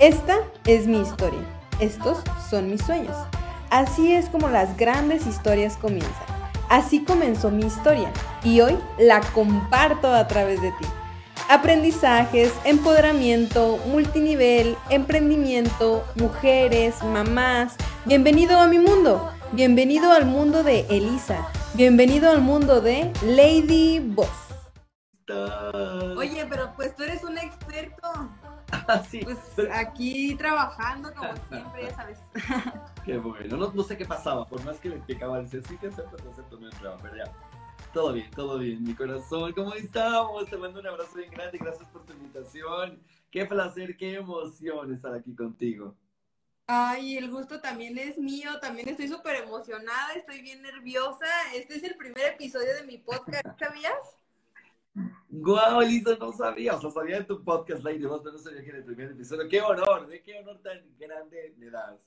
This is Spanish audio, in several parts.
Esta es mi historia. Estos son mis sueños. Así es como las grandes historias comienzan. Así comenzó mi historia y hoy la comparto a través de ti. Aprendizajes, empoderamiento, multinivel, emprendimiento, mujeres, mamás. Bienvenido a mi mundo. Bienvenido al mundo de Elisa. Bienvenido al mundo de Lady Boss. Oye, pero pues tú eres un experto. Ah, sí. Pues aquí trabajando como siempre, ya sabes. Qué bueno. No, no sé qué pasaba. Por más que le explicaba, decía, sí, te acepto, te acepto, no entraba. Pero ya. Todo bien, todo bien, mi corazón. ¿Cómo estamos? Te mando un abrazo bien grande. Gracias por tu invitación. Qué placer, qué emoción estar aquí contigo. Ay, el gusto también es mío, también estoy súper emocionada, estoy bien nerviosa. Este es el primer episodio de mi podcast, ¿sabías? Guau, Elisa, no sabía, o sea, sabía de tu podcast, Lady Boss, pero no sabía que era el primer episodio. Qué honor, ¿de qué honor tan grande le das?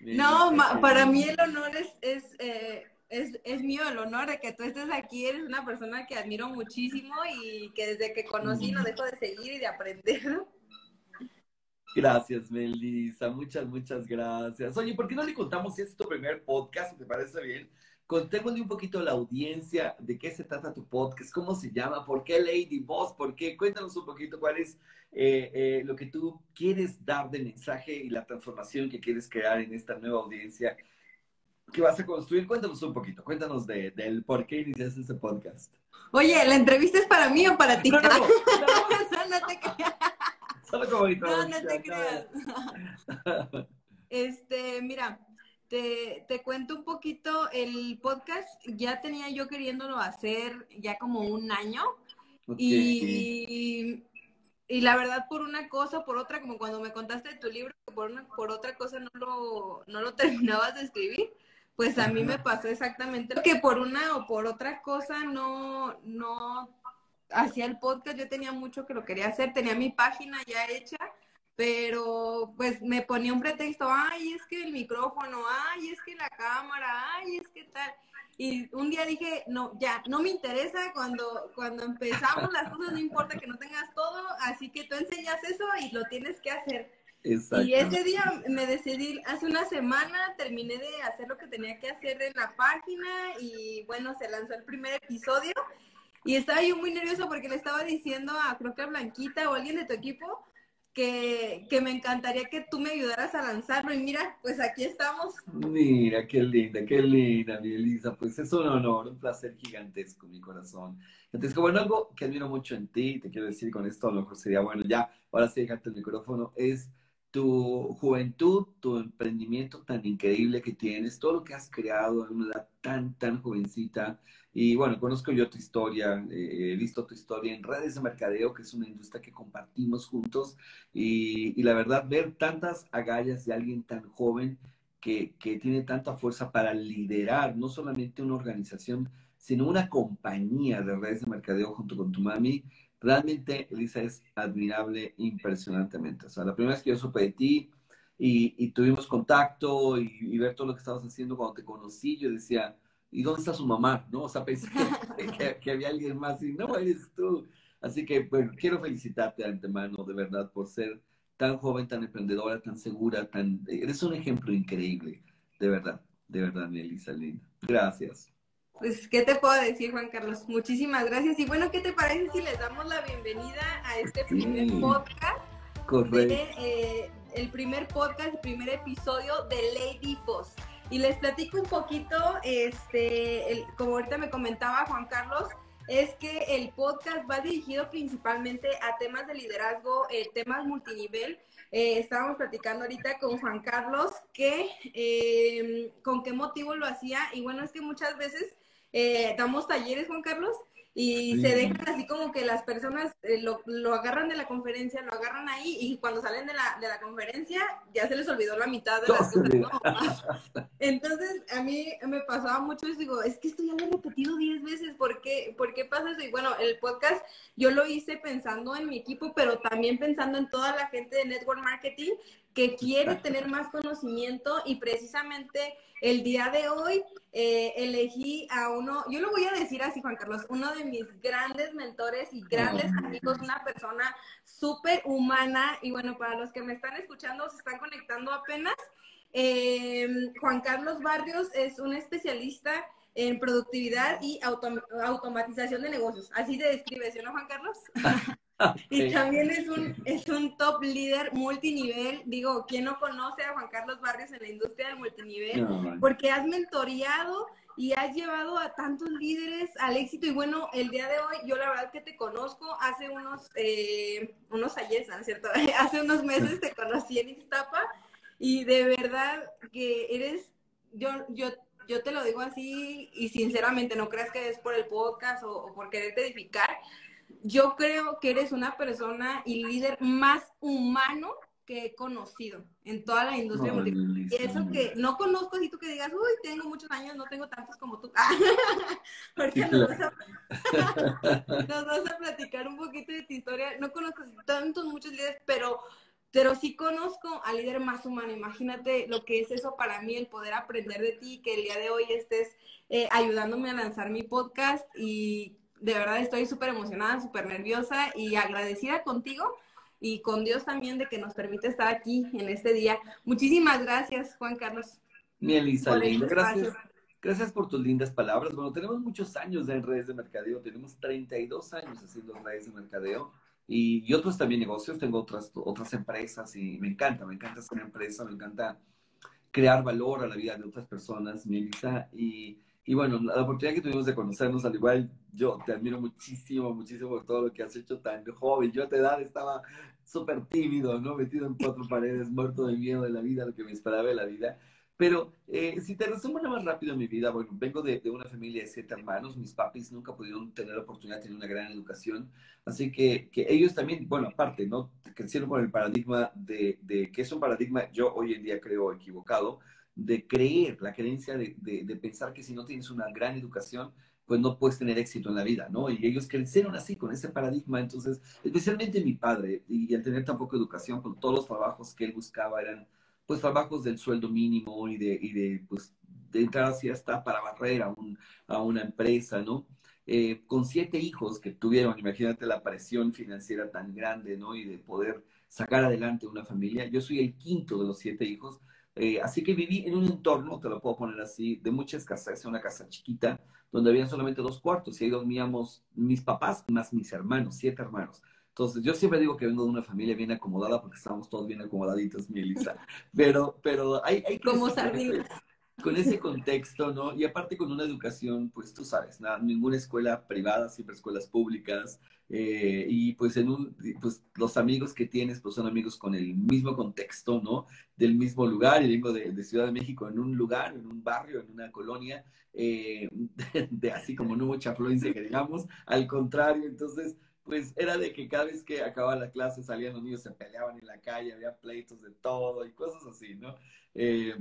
No, para mí el honor es, es, eh, es, es, mío el honor de que tú estés aquí. Eres una persona que admiro muchísimo y que desde que conocí no dejo de seguir y de aprender. Gracias, Melissa. Muchas, muchas gracias. Oye, ¿por qué no le contamos si es tu primer podcast? ¿Te parece bien? Contémosle un poquito a la audiencia de qué se trata tu podcast, cómo se llama, por qué Lady Boss, por qué. Cuéntanos un poquito cuál es eh, eh, lo que tú quieres dar de mensaje y la transformación que quieres crear en esta nueva audiencia que vas a construir. Cuéntanos un poquito, cuéntanos de, del por qué iniciaste este podcast. Oye, ¿la entrevista es para mí o para ti? No, no, no, no te creas. Solo como No, no te creas. Este, mira, te, te, cuento un poquito, el podcast ya tenía yo queriéndolo hacer ya como un año. Okay. Y, y la verdad, por una cosa, por otra, como cuando me contaste de tu libro, por, una, por otra cosa no lo, no lo terminabas de escribir, pues a mí me pasó exactamente que por una o por otra cosa no, no hacía el podcast. Yo tenía mucho que lo quería hacer, tenía mi página ya hecha, pero pues me ponía un pretexto, ay, es que el micrófono, ay, es que la cámara, ay, es que tal. Y un día dije, no, ya, no me interesa cuando, cuando empezamos las cosas, no importa que no tengas todo, así que tú enseñas eso y lo tienes que hacer. Exacto. Y ese día me decidí, hace una semana terminé de hacer lo que tenía que hacer en la página y bueno, se lanzó el primer episodio y estaba yo muy nerviosa porque le estaba diciendo a, creo que a Blanquita o alguien de tu equipo, que, que, me encantaría que tú me ayudaras a lanzarlo. Y mira, pues aquí estamos. Mira, qué linda, qué linda, mi Elisa. Pues es un honor, un placer gigantesco, mi corazón. Entonces, bueno, algo que admiro mucho en ti, te quiero decir con esto, a lo mejor sería bueno ya, ahora sí, dejarte el micrófono, es tu juventud, tu emprendimiento tan increíble que tienes, todo lo que has creado en una edad tan, tan jovencita. Y bueno, conozco yo tu historia, eh, he visto tu historia en redes de mercadeo, que es una industria que compartimos juntos. Y, y la verdad, ver tantas agallas de alguien tan joven que, que tiene tanta fuerza para liderar no solamente una organización, sino una compañía de redes de mercadeo junto con tu mami, realmente, Elisa, es admirable impresionantemente. O sea, la primera vez que yo supe de ti y, y tuvimos contacto y, y, ver todo lo que estabas haciendo cuando te conocí, yo decía, ¿y dónde está su mamá? ¿No? O sea, pensé que, que, que había alguien más y no, eres tú. Así que, bueno, quiero felicitarte de antemano, de verdad, por ser tan joven, tan emprendedora, tan segura, tan... Eres un ejemplo increíble, de verdad, de verdad, Elisa Linda. Gracias. Pues, ¿qué te puedo decir, Juan Carlos? Muchísimas gracias. Y bueno, ¿qué te parece si les damos la bienvenida a este primer sí, podcast? Correcto. De, eh, el primer podcast, el primer episodio de Lady Boss. Y les platico un poquito, este, el, como ahorita me comentaba Juan Carlos, es que el podcast va dirigido principalmente a temas de liderazgo, eh, temas multinivel. Eh, estábamos platicando ahorita con Juan Carlos que eh, con qué motivo lo hacía y bueno, es que muchas veces eh, damos talleres, Juan Carlos, y sí. se dejan así como que las personas eh, lo, lo, agarran de la conferencia, lo agarran ahí y cuando salen de la, de la conferencia ya se les olvidó la mitad de las cosas. ¿no? Entonces a mí me pasaba mucho y digo, es que esto ya lo he repetido 10 veces, ¿por qué, ¿por qué pasa eso? Y bueno, el podcast yo lo hice pensando en mi equipo, pero también pensando en toda la gente de Network Marketing, que quiere tener más conocimiento y precisamente el día de hoy eh, elegí a uno, yo lo voy a decir así, Juan Carlos, uno de mis grandes mentores y grandes amigos, una persona súper humana y bueno, para los que me están escuchando, se están conectando apenas. Eh, Juan Carlos Barrios es un especialista en productividad y automatización de negocios. Así se describe, ¿sí no, Juan Carlos? Y también es un, es un top líder multinivel. Digo, ¿quién no conoce a Juan Carlos Barrios en la industria del multinivel? Porque has mentoreado y has llevado a tantos líderes al éxito. Y bueno, el día de hoy, yo la verdad que te conozco hace unos, eh, unos ayer, ¿no es cierto? hace unos meses te conocí en Iztapa y de verdad que eres, yo, yo, yo te lo digo así y sinceramente, no creas que es por el podcast o, o por quererte edificar yo creo que eres una persona y líder más humano que he conocido en toda la industria Y eso que no conozco, si tú que digas, uy, tengo muchos años, no tengo tantos como tú. Porque nos, vas a, platicar un poquito de tu historia. No conozco tantos, muchos líderes, pero, pero sí conozco al líder más humano. Imagínate lo que es eso para mí, el poder aprender de ti, que el día de hoy estés eh, ayudándome a lanzar mi podcast y de verdad estoy súper emocionada, súper nerviosa y agradecida contigo y con Dios también de que nos permite estar aquí en este día. Muchísimas gracias, Juan Carlos. Mi Elisa, gracias. Gracias por tus lindas palabras. Bueno, tenemos muchos años en redes de mercadeo, tenemos 32 años haciendo redes de mercadeo y, y otros también negocios. Tengo otras, otras empresas y me encanta, me encanta ser empresa, me encanta crear valor a la vida de otras personas, mi Elisa. Y y bueno, la oportunidad que tuvimos de conocernos, al igual yo te admiro muchísimo, muchísimo por todo lo que has hecho tan joven. Yo a tu edad estaba súper tímido, ¿no? Metido en cuatro paredes, muerto de miedo de la vida, lo que me esperaba de la vida. Pero eh, si te resumo nada más rápido mi vida, bueno, vengo de, de, una familia de siete hermanos, mis papis nunca pudieron tener la oportunidad de tener una gran educación, así que, que ellos también, bueno, aparte, ¿no? Crecieron con el paradigma de, de, que es un paradigma, yo hoy en día creo equivocado, de creer, la creencia de, de, pensar que si no tienes una gran educación, pues no puedes tener éxito en la vida, ¿no? Y ellos crecieron así, con ese paradigma. Entonces, especialmente mi padre, y, al tener tan poca educación, con todos los trabajos que él buscaba eran, pues, trabajos del sueldo mínimo y de, y de pues, de entrar así hasta para barrer a, un, a una empresa, ¿no? Eh, con siete hijos que tuvieron, imagínate la presión financiera tan grande, ¿no? Y de poder sacar adelante una familia. Yo soy el quinto de los siete hijos, eh, así que viví en un entorno, te lo puedo poner así, de mucha escasez, una casa chiquita, donde había solamente dos cuartos y ahí dormíamos mis papás más mis hermanos, siete hermanos. Entonces, yo siempre digo que vengo de una familia bien acomodada porque estábamos todos bien acomodaditos, mi Elisa. Pero, pero hay, hay Como sardinas con ese contexto, ¿no? Y aparte con una educación, pues tú sabes, nada, ninguna escuela privada, siempre escuelas públicas, eh, y pues en un, pues los amigos que tienes, pues son amigos con el mismo contexto, ¿no? Del mismo lugar, y vengo de, Ciudad de México, en un lugar, en un barrio, en una colonia, eh, de, así como no mucha afluencia que digamos, al contrario, entonces pues era de que cada vez que acababa la clase salían los niños, se peleaban en la calle, había pleitos de todo y cosas así, ¿no? Eh,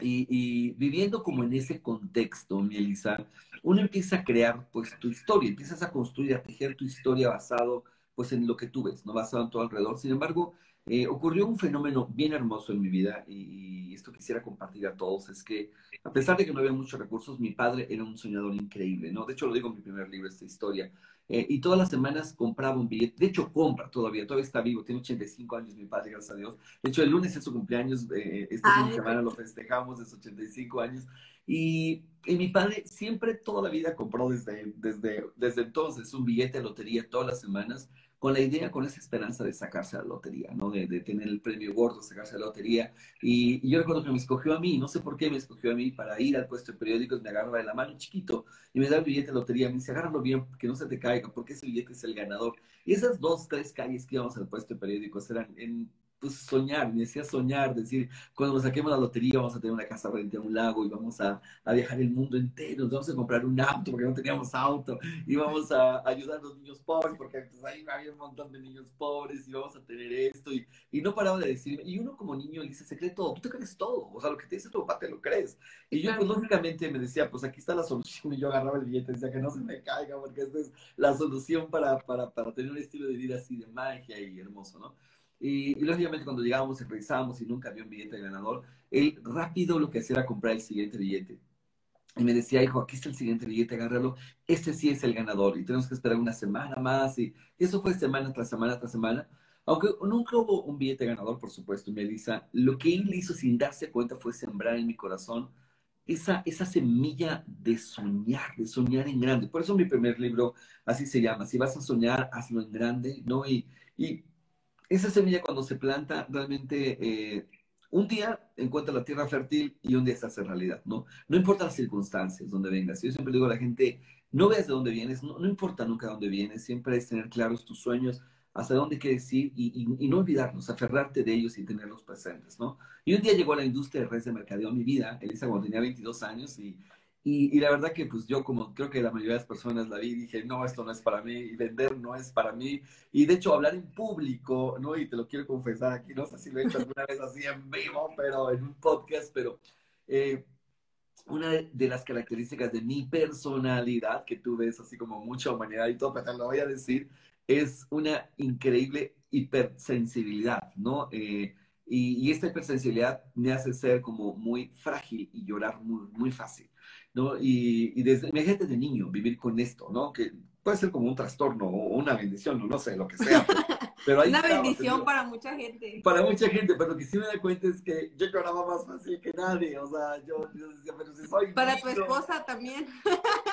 y, viviendo como en ese contexto, mi Elisa, uno empieza a crear pues tu historia, empiezas a construir, a tejer tu historia basado pues en lo que tú ves, no basado en todo alrededor. Sin embargo, eh, ocurrió un fenómeno bien hermoso en mi vida y, esto quisiera compartir a todos, es que a pesar de que no había muchos recursos, mi padre era un soñador increíble, ¿no? De hecho, lo digo en mi primer libro, esta historia. Eh, y todas las semanas compraba un billete. De hecho, compra todavía, todavía está vivo. Tiene 85 años mi padre, gracias a Dios. De hecho, el lunes es su cumpleaños. Eh, esta semana lo festejamos de sus 85 años. Y, y, mi padre siempre, toda la vida, compró desde, desde, desde entonces un billete de lotería todas las semanas con la idea, con esa esperanza de sacarse la lotería, ¿no? De, de tener el premio gordo, sacarse la lotería. Y, yo recuerdo que me escogió a mí, no sé por qué me escogió a mí, para ir al puesto de periódicos, me agarraba de la mano chiquito y me da el billete de lotería. Me dice, agárralo bien, que no se te caiga, porque ese billete es el ganador. Y esas dos, tres calles que íbamos al puesto de periódicos eran en pues soñar, me decía soñar, decir, cuando nos saquemos la lotería vamos a tener una casa frente a un lago y vamos a, a, viajar el mundo entero, vamos a comprar un auto porque no teníamos auto y vamos a ayudar a los niños pobres porque pues, ahí había un montón de niños pobres y vamos a tener esto y, y no paraba de decirme, y uno como niño le dice, se cree todo, tú te crees todo, o sea, lo que te dice tu papá te lo crees. Y yo pues lógicamente me decía, pues aquí está la solución y yo agarraba el billete y decía que no se me caiga porque esta es la solución para, para, para tener un estilo de vida así de magia y hermoso, ¿no? Y, lógicamente cuando llegábamos y revisábamos y nunca había un billete de ganador, él rápido lo que hacía era comprar el siguiente billete. Y me decía, hijo, aquí está el siguiente billete, agárralo. Este sí es el ganador y tenemos que esperar una semana más. Y eso fue semana tras semana tras semana. Aunque nunca hubo un billete ganador, por supuesto, Melissa, lo que él hizo sin darse cuenta fue sembrar en mi corazón esa, esa semilla de soñar, de soñar en grande. Por eso mi primer libro así se llama, si vas a soñar, hazlo en grande, ¿no? Y, y esa semilla cuando se planta, realmente eh, un día encuentra la tierra fértil y un día se hace realidad, ¿no? No importa las circunstancias donde vengas. Yo siempre digo a la gente, no veas de dónde vienes, no, no importa nunca de dónde vienes, siempre es tener claros tus sueños, hasta dónde quieres ir y, no olvidarlos, aferrarte de ellos y tenerlos presentes, ¿no? Y un día llegó a la industria de redes de mercadeo a mi vida, Elisa, cuando tenía 22 años y, y, y, la verdad que pues yo como creo que la mayoría de las personas la vi, dije, no, esto no es para mí, y vender no es para mí. Y de hecho hablar en público, ¿no? Y te lo quiero confesar aquí, no sé si lo he hecho alguna vez así en vivo, pero en un podcast, pero eh, una de las características de mi personalidad, que tú ves así como mucha humanidad y todo, pero te lo voy a decir, es una increíble hipersensibilidad, ¿no? Eh, y, esta hipersensibilidad me hace ser como muy frágil y llorar muy, muy fácil, ¿no? Y, y desde, imagínate de niño vivir con esto, ¿no? Que puede ser como un trastorno o una bendición, o no sé, lo que sea. Pero Una bendición para mucha gente. Para mucha gente, pero lo que sí me da cuenta es que yo lloraba más fácil que nadie. O sea, yo, decía, pero si soy. Para tu esposa también.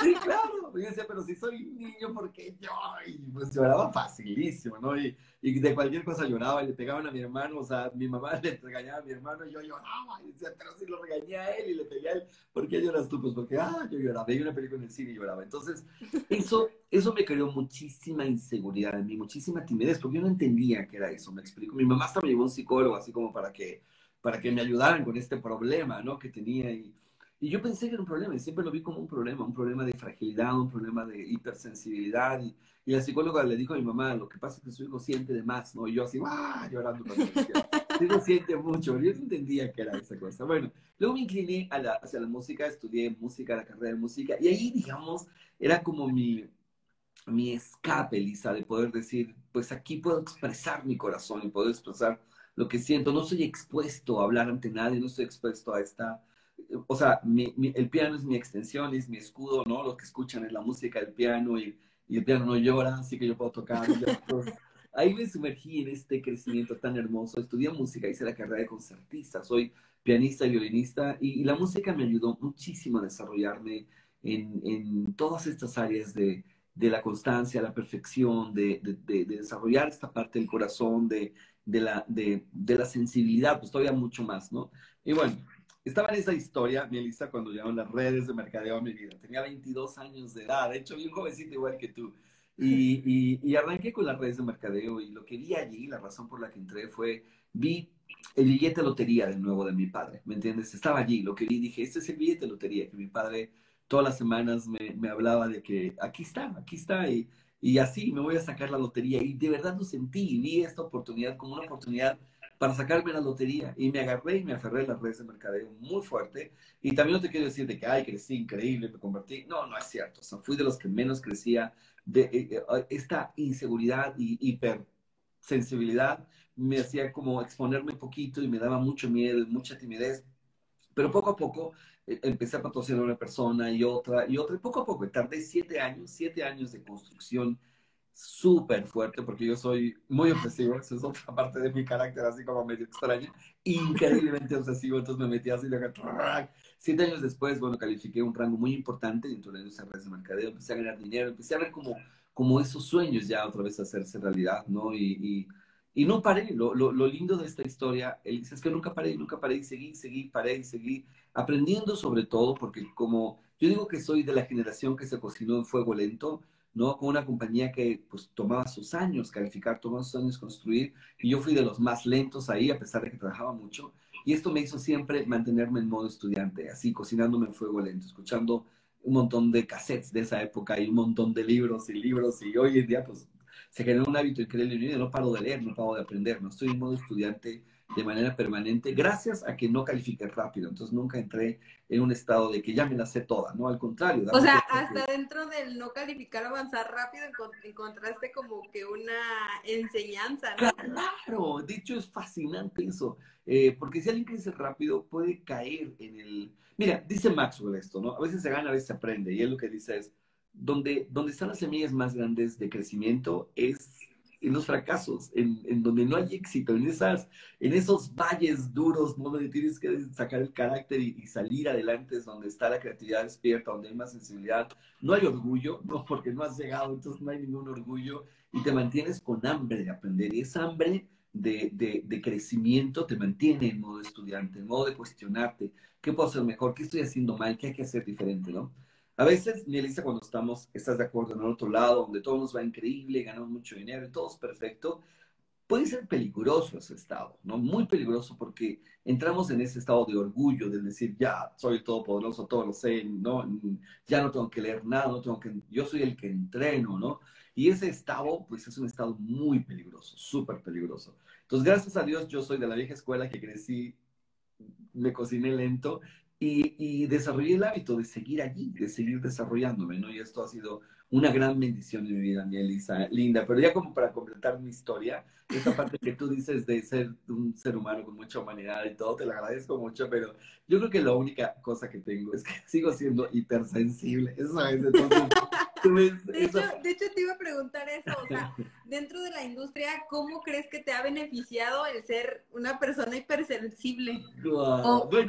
Sí, claro. Yo decía, pero si soy niño, ¿por qué yo? Y pues lloraba facilísimo, ¿no? Y, y de cualquier cosa lloraba y le pegaban a mi hermano. O sea, mi mamá le regañaba a mi hermano y yo lloraba. Y decía, pero si lo regañé a él y le pegué a él, ¿por qué lloras tú? Pues porque, ah, yo lloraba. Veía una película en el cine y lloraba. Entonces, eso, eso me creó muchísima inseguridad en mí, muchísima timidez, porque yo no entendía qué era eso, me explico. Mi mamá hasta me llevó a un psicólogo así como para que, para que me ayudaran con este problema, ¿no? Que tenía y, y yo pensé que era un problema y siempre lo vi como un problema, un problema de fragilidad, un problema de hipersensibilidad. Y, y la psicóloga le dijo a mi mamá, lo que pasa es que su hijo siente de más, ¿no? Y yo así, ¡ah! llorando. Su hijo siente mucho, yo no entendía qué era esa cosa. Bueno, luego me incliné a la, hacia la música, estudié música, la carrera de música, y ahí, digamos, era como mi, mi escape, Lisa, de poder decir, pues aquí puedo expresar mi corazón y puedo expresar lo que siento. No soy expuesto a hablar ante nadie, no estoy expuesto a esta... O sea, el piano es mi extensión, es mi escudo, ¿no? Lo que escuchan es la música del piano y, el piano no llora, así que yo puedo tocar. ahí me sumergí en este crecimiento tan hermoso. Estudié música, hice la carrera de concertista, soy pianista y violinista y, la música me ayudó muchísimo a desarrollarme en todas estas áreas de, de la constancia, la perfección, de, de, desarrollar esta parte del corazón, de, la, de, la sensibilidad, pues todavía mucho más, ¿no? Y bueno, estaba en esa historia, mi Elisa, cuando llegaron las redes de mercadeo a mi vida. Tenía 22 años de edad, de hecho, bien jovencito igual que tú. Y, y, y, arranqué con las redes de mercadeo y lo que vi allí, la razón por la que entré fue, vi el billete de lotería de nuevo de mi padre, ¿me entiendes? Estaba allí, lo que vi, dije, este es el billete de lotería que mi padre todas las semanas me, me, hablaba de que aquí está, aquí está, y, y, así me voy a sacar la lotería. Y de verdad lo sentí, vi esta oportunidad como una oportunidad para sacarme la lotería. Y me agarré y me aferré a las redes de mercadeo muy fuerte. Y también no te quiero decir de que, ay, crecí increíble, me convertí. No, no es cierto. O sea, fui de los que menos crecía. De, eh, eh, esta inseguridad y hipersensibilidad me hacía como exponerme un poquito y me daba mucho miedo, mucha timidez. Pero poco a poco empecé a patrocinar a una persona y otra y otra, y poco a poco, tardé siete años, siete años de construcción súper fuerte, porque yo soy muy obsesivo, eso es otra parte de mi carácter, así como medio extraña, increíblemente obsesivo, entonces me metí así, siete años después, bueno, califiqué un rango muy importante dentro de las redes de mercadeo, empecé a ganar dinero, empecé a ver como, como esos sueños ya otra vez hacerse realidad, ¿no? Y, y, y no paré, lo, lo, lo, lindo de esta historia es que nunca paré, nunca paré, y seguí, seguí, paré y seguí, aprendiendo sobre todo, porque como yo digo que soy de la generación que se cocinó en fuego lento, ¿no? Con una compañía que pues tomaba sus años calificar, tomaba sus años construir, y yo fui de los más lentos ahí, a pesar de que trabajaba mucho, y esto me hizo siempre mantenerme en modo estudiante, así, cocinándome en fuego lento, escuchando un montón de cassettes de esa época y un montón de libros y libros, y hoy en día pues se generó un hábito increíble, y no paro de leer, no paro de aprender, no estoy en modo estudiante de manera permanente gracias a que no califiqué rápido. Entonces nunca entré en un estado de que ya me la sé toda, ¿no? Al contrario. O sea, hasta dentro del no calificar, avanzar rápido, encontraste como que una enseñanza, ¿no? Claro, de hecho es fascinante eso, eh, porque si alguien crece rápido puede caer en el... Mira, dice Maxwell esto, ¿no? A veces se gana, a veces se aprende, y él lo que dice es, donde, donde están las semillas más grandes de crecimiento es en los fracasos, en, en, donde no hay éxito, en, esas, en esos valles duros, donde tienes que sacar el carácter y, salir adelante, es donde está la creatividad despierta, donde hay más sensibilidad. No hay orgullo, ¿no? porque no has llegado, entonces no hay ningún orgullo y te mantienes con hambre de aprender. Y esa hambre de, de, de crecimiento te mantiene en modo estudiante, en modo de cuestionarte, ¿qué puedo hacer mejor? ¿Qué estoy haciendo mal? ¿Qué hay que hacer diferente? ¿no? A veces, mi Elisa, cuando estamos, estás de acuerdo en el otro lado, donde todo nos va increíble, ganamos mucho dinero y todo es perfecto, puede ser peligroso ese estado, ¿no? Muy peligroso porque entramos en ese estado de orgullo, de decir, ya, soy todopoderoso, todo lo sé, ¿no? Ya no tengo que leer nada, no tengo que, yo soy el que entreno, ¿no? Y ese estado, pues es un estado muy peligroso, súper peligroso. Entonces, gracias a Dios, yo soy de la vieja escuela que crecí, me cociné lento y, y, desarrollé el hábito de seguir allí, de seguir desarrollándome, ¿no? Y esto ha sido una gran bendición en mi vida, mi Elisa, linda. Pero ya como para completar mi historia, esta parte que tú dices de ser un ser humano con mucha humanidad y todo, te lo agradezco mucho, pero yo creo que la única cosa que tengo es que sigo siendo hipersensible, eso es, entonces de, hecho, de hecho, te iba a preguntar eso, o sea, dentro de la industria, ¿cómo crees que te ha beneficiado el ser una persona hipersensible?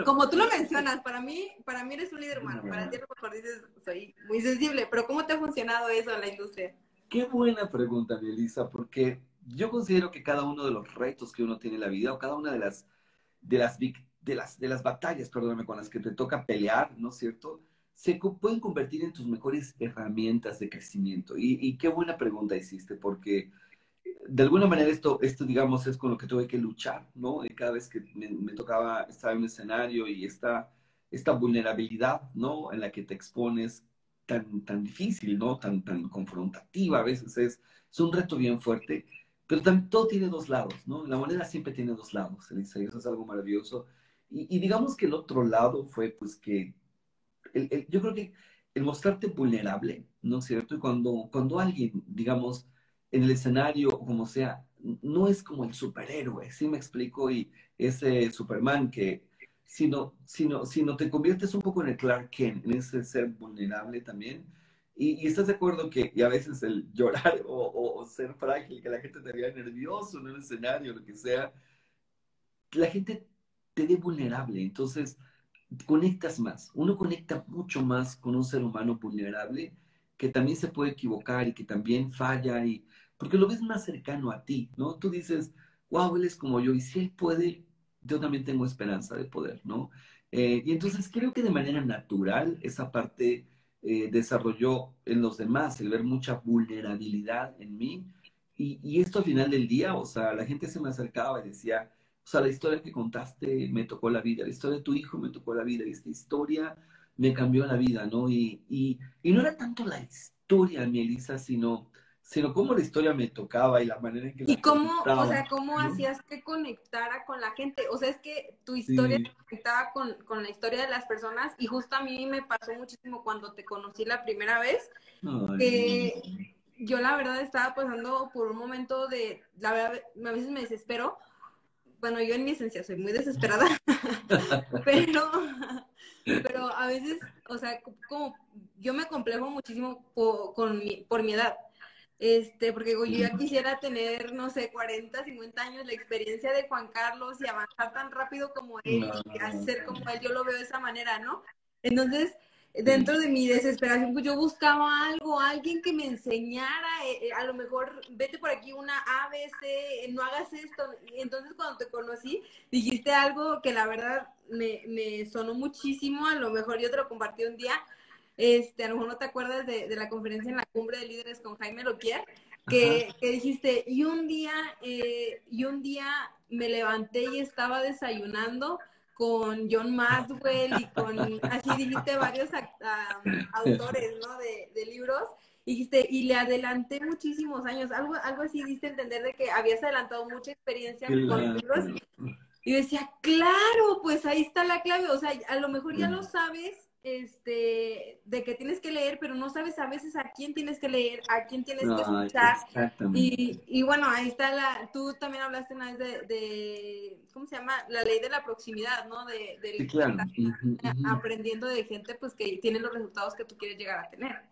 Como tú lo mencionas, para mí, para mí eres un líder humano, para ti a lo mejor dices, soy muy sensible, pero ¿cómo te ha funcionado eso en la industria? Qué buena pregunta, Melissa, porque yo considero que cada uno de los retos que uno tiene en la vida, o cada una de las, de las, de las, de las batallas, perdóname, con las que te toca pelear, ¿no es cierto?, se pueden convertir en tus mejores herramientas de crecimiento. Y, qué buena pregunta hiciste, porque de alguna manera esto, esto, digamos, es con lo que tuve que luchar, ¿no? Y cada vez que me, tocaba estar en un escenario y esta, esta vulnerabilidad, ¿no? En la que te expones tan, tan difícil, ¿no? Tan, tan confrontativa, a veces es, es un reto bien fuerte, pero también todo tiene dos lados, ¿no? La moneda siempre tiene dos lados, Elisa, y eso es algo maravilloso. Y, y digamos que el otro lado fue, pues, que yo creo que el mostrarte vulnerable, ¿no es cierto? Y cuando, cuando alguien, digamos, en el escenario o como sea, no es como el superhéroe, ¿sí me explico? Y ese Superman que, sino, sino, sino te conviertes un poco en el Clark Kent, en ese ser vulnerable también. Y, estás de acuerdo que y a veces el llorar o, o, ser frágil, que la gente te vea nervioso en un escenario, lo que sea, la gente te ve vulnerable. Entonces, conectas más. Uno conecta mucho más con un ser humano vulnerable que también se puede equivocar y que también falla y porque lo ves más cercano a ti, ¿no? Tú dices, wow, él es como yo y si él puede, yo también tengo esperanza de poder, ¿no? Eh, y entonces creo que de manera natural esa parte eh, desarrolló en los demás, el ver mucha vulnerabilidad en mí. Y, y esto al final del día, o sea, la gente se me acercaba y decía, o sea, la historia que contaste me tocó la vida, la historia de tu hijo me tocó la vida, y esta historia me cambió la vida, ¿no? Y, y, y no era tanto la historia, mi Elisa, sino, sino cómo la historia me tocaba y la manera en que... Y cómo, o sea, cómo hacías que conectara con la gente. O sea, es que tu historia conectaba con, con, la historia de las personas y justo a mí me pasó muchísimo cuando te conocí la primera vez. yo la verdad estaba pasando por un momento de, la verdad, a veces me desespero bueno, yo en mi esencia soy muy desesperada, pero, pero a veces, o sea, como yo me complejo muchísimo por, con mi, por mi edad. Este, porque yo ya quisiera tener, no sé, 40, 50 años, la experiencia de Juan Carlos y avanzar tan rápido como él, y hacer como él, yo lo veo de esa manera, ¿no? Entonces, dentro de mi desesperación, pues yo buscaba algo, alguien que me enseñara, eh, eh, a lo mejor vete por aquí una ABC, eh, no hagas esto. Entonces cuando te conocí, dijiste algo que la verdad me, me, sonó muchísimo, a lo mejor yo te lo compartí un día, este, a lo mejor no te acuerdas de, de la conferencia en la cumbre de líderes con Jaime Loquier, que, que dijiste, y un día, y un día me levanté y estaba desayunando con John Maxwell y con, así dijiste, varios autores, ¿no? De, de, libros. Y dijiste, y le adelanté muchísimos años, algo, algo así diste entender de que habías adelantado mucha experiencia con libros. Y decía, claro, pues ahí está la clave. O sea, a lo mejor ya lo sabes, este, de que tienes que leer, pero no sabes a veces a quién tienes que leer, a quién tienes que escuchar. Y, y, bueno, ahí está la, tú también hablaste una vez de, de ¿cómo se llama? La ley de la proximidad, ¿no? De, aprendiendo de gente pues que tiene los resultados que tú quieres llegar a tener.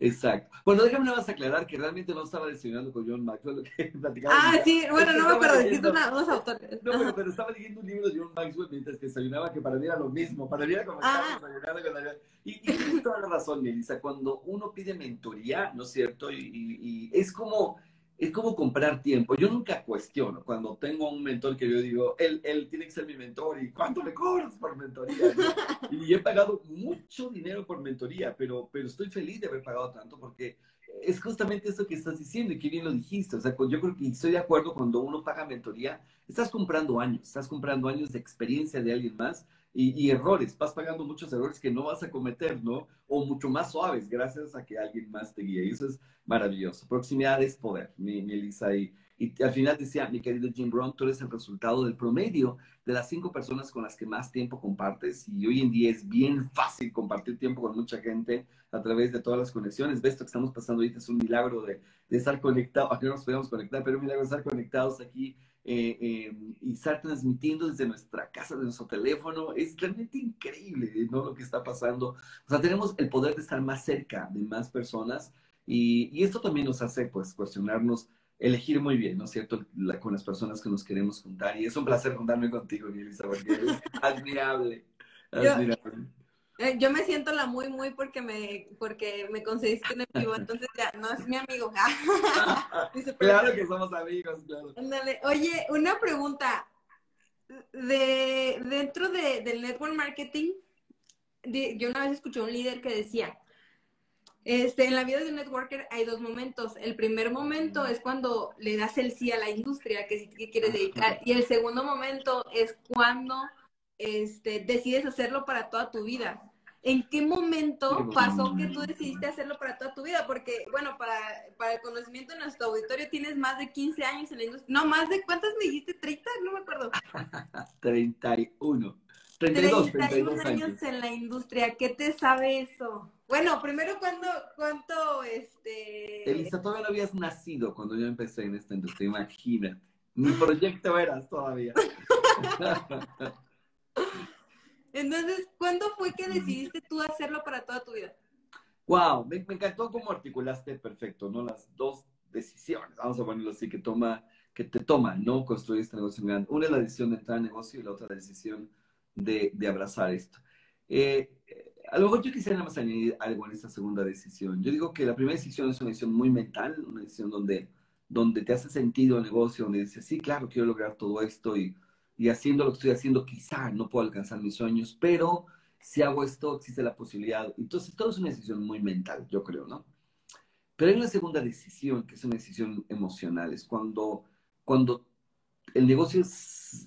Exacto. Bueno, déjame nada más aclarar que realmente no estaba desayunando con John Maxwell, lo que platicaba. Ah, sí, bueno, no me acuerdo, dijiste unos autores. No, pero, pero, estaba leyendo un libro de John Maxwell mientras que desayunaba, que para mí era lo mismo, para mí era como ah. estaba desayunando con la... Y, y tienes toda la razón, Melissa, cuando uno pide mentoría, ¿no es cierto? Y, y, y es como es como comprar tiempo. Yo nunca cuestiono cuando tengo un mentor que yo digo, él, él tiene que ser mi mentor y cuánto me cobras por mentoría. y he pagado mucho dinero por mentoría, pero, pero estoy feliz de haber pagado tanto porque es justamente eso que estás diciendo y que bien lo dijiste. O sea, yo creo que estoy de acuerdo cuando uno paga mentoría, estás comprando años, estás comprando años de experiencia de alguien más y, errores, vas pagando muchos errores que no vas a cometer, ¿no? O mucho más suaves gracias a que alguien más te guíe. Y eso es maravilloso. Proximidad es poder, mi, mi Elisa. Y, y al final decía, mi querido Jim Brown, tú eres el resultado del promedio de las cinco personas con las que más tiempo compartes. Y hoy en día es bien fácil compartir tiempo con mucha gente a través de todas las conexiones. Ves, esto que estamos pasando ahorita es un milagro de, de estar conectados, aunque no nos podemos conectar, pero un milagro de estar conectados aquí eh, eh, y estar transmitiendo desde nuestra casa, de nuestro teléfono. Es realmente increíble ¿no? lo que está pasando. O sea, tenemos el poder de estar más cerca de más personas y, y esto también nos hace pues cuestionarnos, elegir muy bien, ¿no es cierto?, con las personas que nos queremos juntar. Y es un placer juntarme contigo, Elisa, porque eres admirable. admirable. Eh, yo me siento la muy, muy porque me, porque me conseguiste en vivo, entonces ya, no es mi amigo. claro que somos amigos, claro. Oye, una pregunta. De, dentro de, del network marketing, yo una vez escuché a un líder que decía, este, en la vida de un networker hay dos momentos. El primer momento es cuando le das el sí a la industria que que quieres dedicar. Y el segundo momento es cuando este, decides hacerlo para toda tu vida. ¿En qué momento pasó que tú decidiste hacerlo para toda tu vida? Porque, bueno, para, para el conocimiento de nuestro auditorio tienes más de 15 años en la industria. No, más de, ¿cuántas me dijiste? ¿30? No me acuerdo. 31. 32, 32 años. en la industria. ¿Qué te sabe eso? Bueno, primero, ¿cuándo, ¿cuánto, este...? Elisa, todavía no habías nacido cuando yo empecé en esta industria, imagínate. Mi proyecto eras todavía. Entonces, ¿cuándo fue que decidiste tú hacerlo para toda tu vida? Wow, me, encantó cómo articulaste perfecto, ¿no? Las dos decisiones, vamos a ponerlo así, que toma, que te toma, ¿no? Construir este negocio grande. Una es la decisión de entrar al negocio y la otra la decisión de, de abrazar esto. Eh, a lo mejor yo quisiera más añadir algo en esta segunda decisión. Yo digo que la primera decisión es una decisión muy mental, una decisión donde, donde te hace sentido el negocio, donde dices, sí, claro, quiero lograr todo esto y y haciendo lo que estoy haciendo, quizá no puedo alcanzar mis sueños, pero si hago esto, existe la posibilidad. Entonces, todo es una decisión muy mental, yo creo, ¿no? Pero hay una segunda decisión, que es una decisión emocional, es cuando, cuando el negocio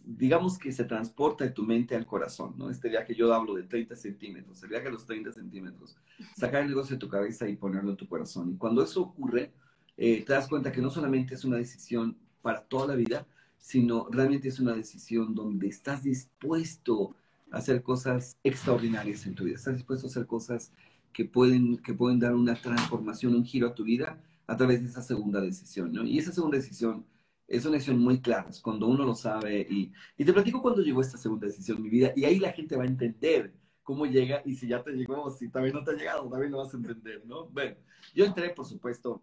digamos que se transporta de tu mente al corazón, ¿no? Este viaje yo hablo de 30 centímetros, el viaje de los 30 centímetros, sacar el negocio de tu cabeza y ponerlo en tu corazón. Y cuando eso ocurre, eh, te das cuenta que no solamente es una decisión para toda la vida, sino realmente es una decisión donde estás dispuesto a hacer cosas extraordinarias en tu vida, estás dispuesto a hacer cosas que pueden, que pueden dar una transformación, un giro a tu vida a través de esa segunda decisión, ¿no? Y esa segunda decisión es una decisión muy clara, es cuando uno lo sabe y, y te platico cuando llegó esta segunda decisión en mi vida y ahí la gente va a entender cómo llega y si ya te llegó si también no te ha llegado, también lo vas a entender, ¿no? Bueno, yo entré, por supuesto,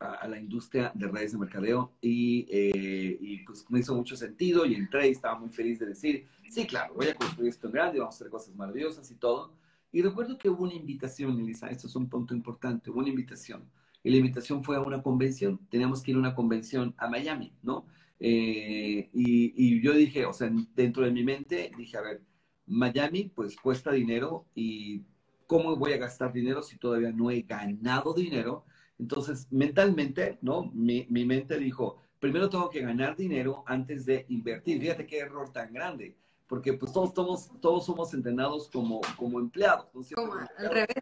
a, la industria de redes de mercadeo y, eh, pues me hizo mucho sentido y entré y estaba muy feliz de decir, sí, claro, voy a construir esto en grande, vamos a hacer cosas maravillosas y todo. Y recuerdo que hubo una invitación, Elisa, esto es un punto importante, una invitación. Y la invitación fue a una convención, teníamos que ir a una convención a Miami, ¿no? Eh, y, y yo dije, o sea, dentro de mi mente, dije, a ver, Miami pues cuesta dinero y ¿cómo voy a gastar dinero si todavía no he ganado dinero? Entonces, mentalmente, ¿no? Mi, mi, mente dijo, primero tengo que ganar dinero antes de invertir. Fíjate qué error tan grande, porque pues todos, todos, todos somos entrenados como, como empleados. ¿no? Como al revés.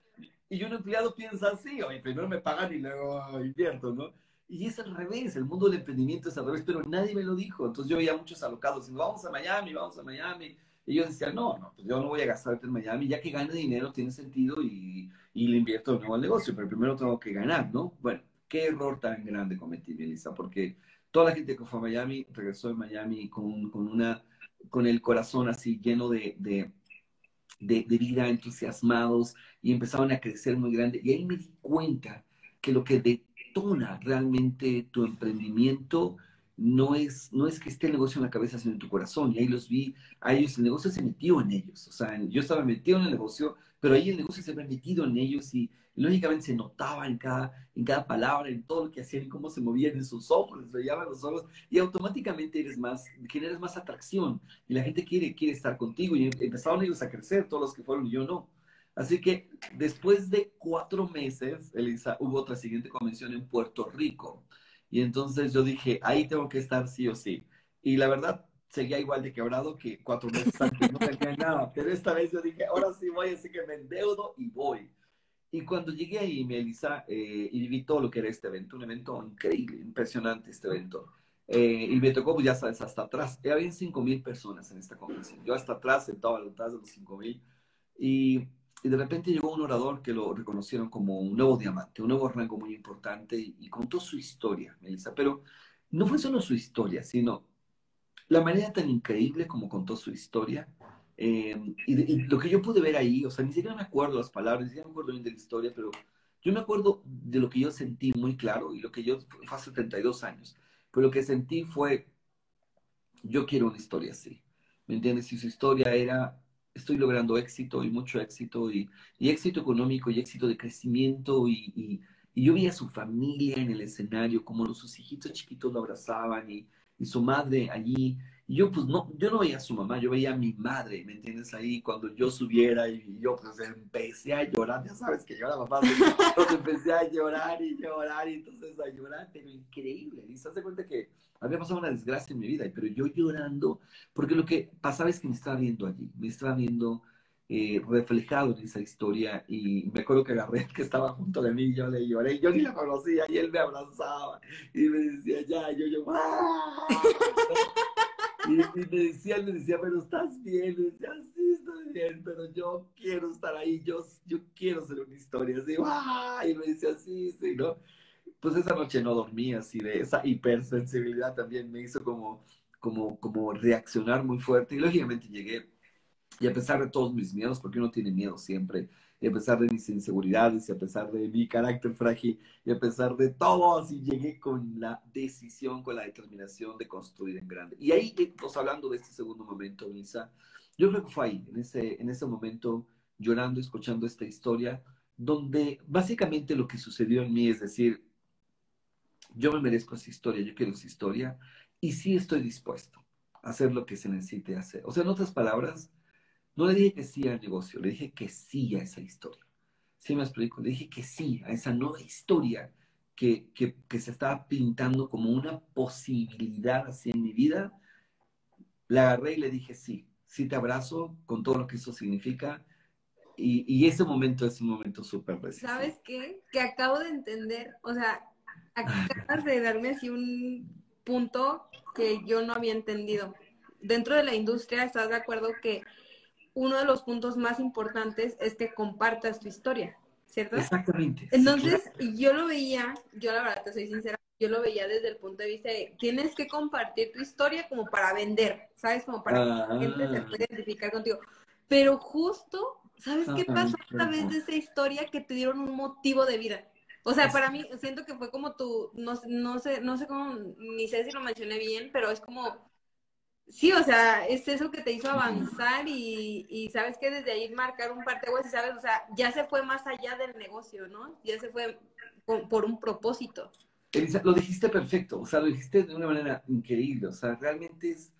Y un empleado piensa así, oye, primero me pagan y luego invierto, ¿no? Y es al revés, el mundo del emprendimiento es al revés, pero nadie me lo dijo. Entonces yo veía muchos alocados diciendo, vamos a Miami, vamos a Miami. Y yo decía, no, no, pues yo no voy a gastar en Miami, ya que gane dinero tiene sentido y, y le invierto de nuevo al negocio, pero primero tengo que ganar, ¿no? Bueno, qué error tan grande cometí, Melissa, porque toda la gente que fue a Miami regresó de Miami con, con, una, con el corazón así lleno de, de, de, de vida, entusiasmados y empezaban a crecer muy grande. Y ahí me di cuenta que lo que detona realmente tu emprendimiento no es, no es que esté el negocio en la cabeza, sino en tu corazón. Y ahí los vi, a ellos, el negocio se metió en ellos. O sea, yo estaba metido en el negocio, pero ahí el negocio se había metido en ellos y, lógicamente se notaba en cada, en cada palabra, en todo lo que hacían, y cómo se movían en sus ojos, les brillaban los ojos, y automáticamente eres más, generas más atracción, y la gente quiere, quiere estar contigo, y empezaron ellos a crecer, todos los que fueron, y yo no. Así que después de cuatro meses, Elisa, hubo otra siguiente convención en Puerto Rico. Y entonces yo dije, ahí tengo que estar sí o sí. Y la verdad, seguía igual de quebrado que cuatro meses antes, no tenía nada. Pero esta vez yo dije, ahora sí voy, así que me endeudo y voy. Y cuando llegué ahí, Melissa, eh, y vi todo lo que era este evento, un evento increíble, impresionante este evento. Eh, y me tocó, pues ya sabes, hasta atrás. Habían cinco mil personas en esta convención. Yo hasta atrás, sentado a la de los cinco mil. Y y de repente llegó un orador que lo reconocieron como un nuevo diamante, un nuevo rango muy importante y, contó su historia, Melissa. Pero no fue solo su historia, sino la manera tan increíble como contó su historia. Eh, y, lo que yo pude ver ahí, o sea, ni siquiera me acuerdo las palabras, ni siquiera me acuerdo bien de la historia, pero yo me acuerdo de lo que yo sentí muy claro y lo que yo, fue hace 32 años, pero lo que sentí fue, yo quiero una historia así, ¿me entiendes? Y su historia era estoy logrando éxito y mucho éxito y, éxito económico y éxito de crecimiento y, y, yo vi a su familia en el escenario, como sus hijitos chiquitos lo abrazaban y, y su madre allí yo, pues, no, yo no veía a su mamá, yo veía a mi madre, ¿me entiendes? Ahí cuando yo subiera y yo, pues, empecé a llorar, ya sabes que era mamá, pues, empecé a llorar y llorar y entonces a llorar, pero increíble. Y se hace cuenta que había pasado una desgracia en mi vida, pero yo llorando, porque lo que pasaba es que me estaba viendo allí, me estaba viendo eh, reflejado en esa historia y me acuerdo que agarré que estaba junto de mí, yo le lloré, yo ni la conocía y él me abrazaba y me decía, ya, yo, yo, ¡ah! Y, me decía, me decía, pero estás bien, me decía, sí, estoy bien, pero yo quiero estar ahí, yo, yo quiero hacer una historia, así, ¡ah! Y me decía, sí, sí, ¿no? Pues esa noche no dormí así de esa hipersensibilidad también me hizo como, como, como reaccionar muy fuerte y lógicamente llegué y a pesar de todos mis miedos, porque uno tiene miedo siempre, y a pesar de mis inseguridades, y a pesar de mi carácter frágil, y a pesar de todo, así llegué con la decisión, con la determinación de construir en grande. Y ahí, pues hablando de este segundo momento, Lisa, yo creo que fue ahí, en ese, en ese momento, llorando, escuchando esta historia, donde básicamente lo que sucedió en mí es decir, yo me merezco esa historia, yo quiero esa historia, y sí estoy dispuesto a hacer lo que se necesite hacer. O sea, en otras palabras, no le dije que sí al negocio, le dije que sí a esa historia. ¿Sí me explico? Le dije que sí a esa nueva historia que, que, se estaba pintando como una posibilidad así en mi vida. La agarré y le dije sí, sí te abrazo con todo lo que eso significa. Y, y ese momento es un momento súper decisivo. ¿Sabes qué? Que acabo de entender, o sea, acabas de darme así un punto que yo no había entendido. Dentro de la industria, ¿estás de acuerdo que uno de los puntos más importantes es que compartas tu historia, ¿cierto? Exactamente. Entonces, yo lo veía, yo la verdad te soy sincera, yo lo veía desde el punto de vista de tienes que compartir tu historia como para vender, ¿sabes? Como para que la gente se pueda identificar contigo. Pero justo, ¿sabes qué pasó a través de esa historia que te dieron un motivo de vida? O sea, para mí, siento que fue como tu, no, no sé, no sé cómo, ni sé si lo mencioné bien, pero es como Sí, o sea, es eso que te hizo avanzar y, y sabes que desde ahí marcar un parteaguas y sabes, o sea, ya se fue más allá del negocio, ¿no? Ya se fue por, un propósito. Lo dijiste perfecto, o sea, lo dijiste de una manera increíble, o sea, realmente es,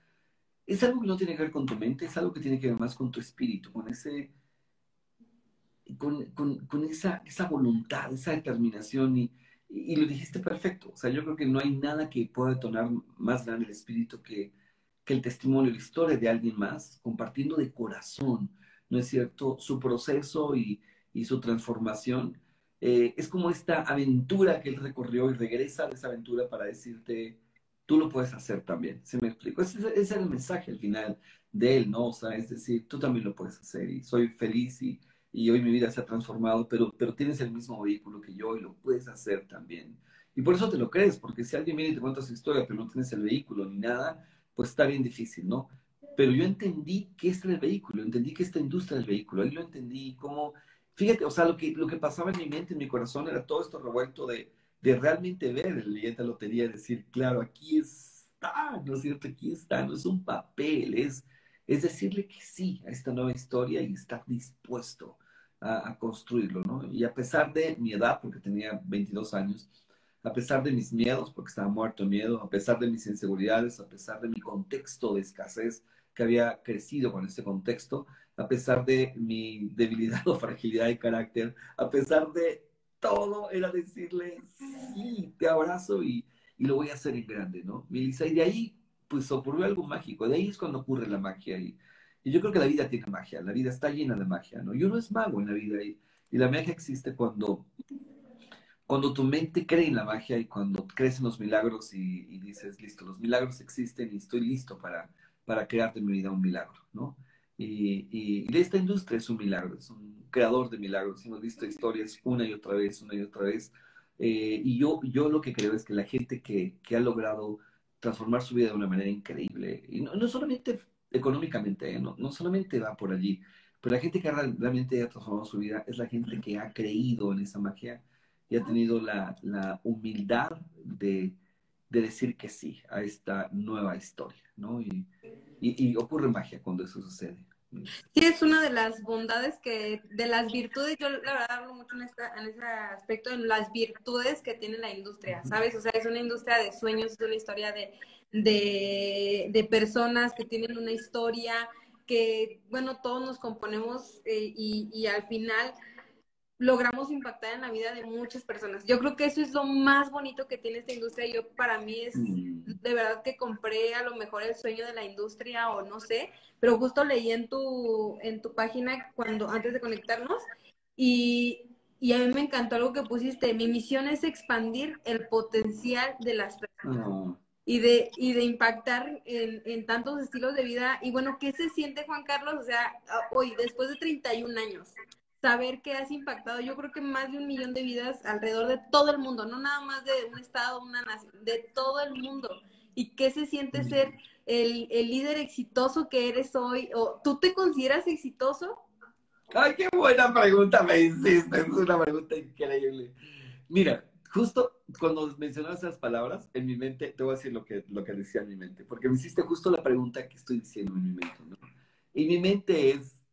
es algo que no tiene que ver con tu mente, es algo que tiene que ver más con tu espíritu, con ese, con, con, con esa, esa voluntad, esa determinación y, y, lo dijiste perfecto, o sea, yo creo que no hay nada que pueda detonar más grande el espíritu que que el testimonio, la historia de alguien más, compartiendo de corazón, ¿no es cierto?, su proceso y, su transformación. eh, es como esta aventura que él recorrió y regresa de esa aventura para decirte, tú lo puedes hacer también. ¿Se me explico? Ese, ese es el mensaje al final de él, ¿no? O sea, es decir, tú también lo puedes hacer y soy feliz y, y hoy mi vida se ha transformado, pero, pero tienes el mismo vehículo que yo y lo puedes hacer también. Y por eso te lo crees, porque si alguien viene y te cuenta su historia, pero no tienes el vehículo ni nada, pues está bien difícil, ¿no? Pero yo entendí que este era el vehículo, entendí que esta industria del vehículo, ahí lo entendí, como, fíjate, o sea, lo que, lo que pasaba en mi mente, en mi corazón, era todo esto revuelto de, de realmente ver el billete de lotería decir, claro, aquí está, ¿no es cierto? Aquí está, no es un papel, es, es decirle que sí a esta nueva historia y estar dispuesto a, a construirlo, ¿no? Y a pesar de mi edad, porque tenía 22 años, a pesar de mis miedos, porque estaba muerto miedo, a pesar de mis inseguridades, a pesar de mi contexto de escasez que había crecido con este contexto, a pesar de mi debilidad o fragilidad de carácter, a pesar de todo, era decirle, sí, te abrazo y, y lo voy a hacer en grande, ¿no? Y de ahí, pues ocurrió algo mágico, de ahí es cuando ocurre la magia. Y, y yo creo que la vida tiene magia, la vida está llena de magia, ¿no? Y uno es mago en la vida y, y la magia existe cuando cuando tu mente cree en la magia y cuando crees en los milagros y, dices, listo, los milagros existen y estoy listo para, para crear de mi vida un milagro, ¿no? Y, y, esta industria es un milagro, es un creador de milagros. Hemos visto historias una y otra vez, una y otra vez. Eh, y yo, yo lo que creo es que la gente que, que, ha logrado transformar su vida de una manera increíble, y no, no solamente económicamente, ¿eh? no, no solamente va por allí, pero la gente que realmente ha transformado su vida es la gente que ha creído en esa magia y ha tenido la, la humildad de, de, decir que sí a esta nueva historia, ¿no? Y, y, ocurre magia cuando eso sucede. Sí, es una de las bondades que, de las virtudes, yo la verdad hablo mucho en, esta, en ese aspecto, en las virtudes que tiene la industria, ¿sabes? O sea, es una industria de sueños, es una historia de, de, de personas que tienen una historia que, bueno, todos nos componemos eh, y, y al final logramos impactar en la vida de muchas personas. Yo creo que eso es lo más bonito que tiene esta industria. Yo para mí es mm. de verdad que compré a lo mejor el sueño de la industria o no sé, pero justo leí en tu en tu página cuando antes de conectarnos y, y a mí me encantó algo que pusiste. Mi misión es expandir el potencial de las personas. Ah. Y de, y de impactar en, en, tantos estilos de vida. Y bueno, ¿qué se siente, Juan Carlos? O sea, hoy, después de 31 años, saber que has impactado, yo creo que más de un millón de vidas alrededor de todo el mundo, no nada más de un estado, una nación, de todo el mundo. ¿Y qué se siente ser el, el líder exitoso que eres hoy? ¿O tú te consideras exitoso? Ay, qué buena pregunta me hiciste, es una pregunta increíble. Mira, justo cuando mencionas esas palabras, en mi mente, te voy a decir lo que, lo que decía en mi mente, porque me hiciste justo la pregunta que estoy diciendo en mi mente, ¿no? Y mi mente es,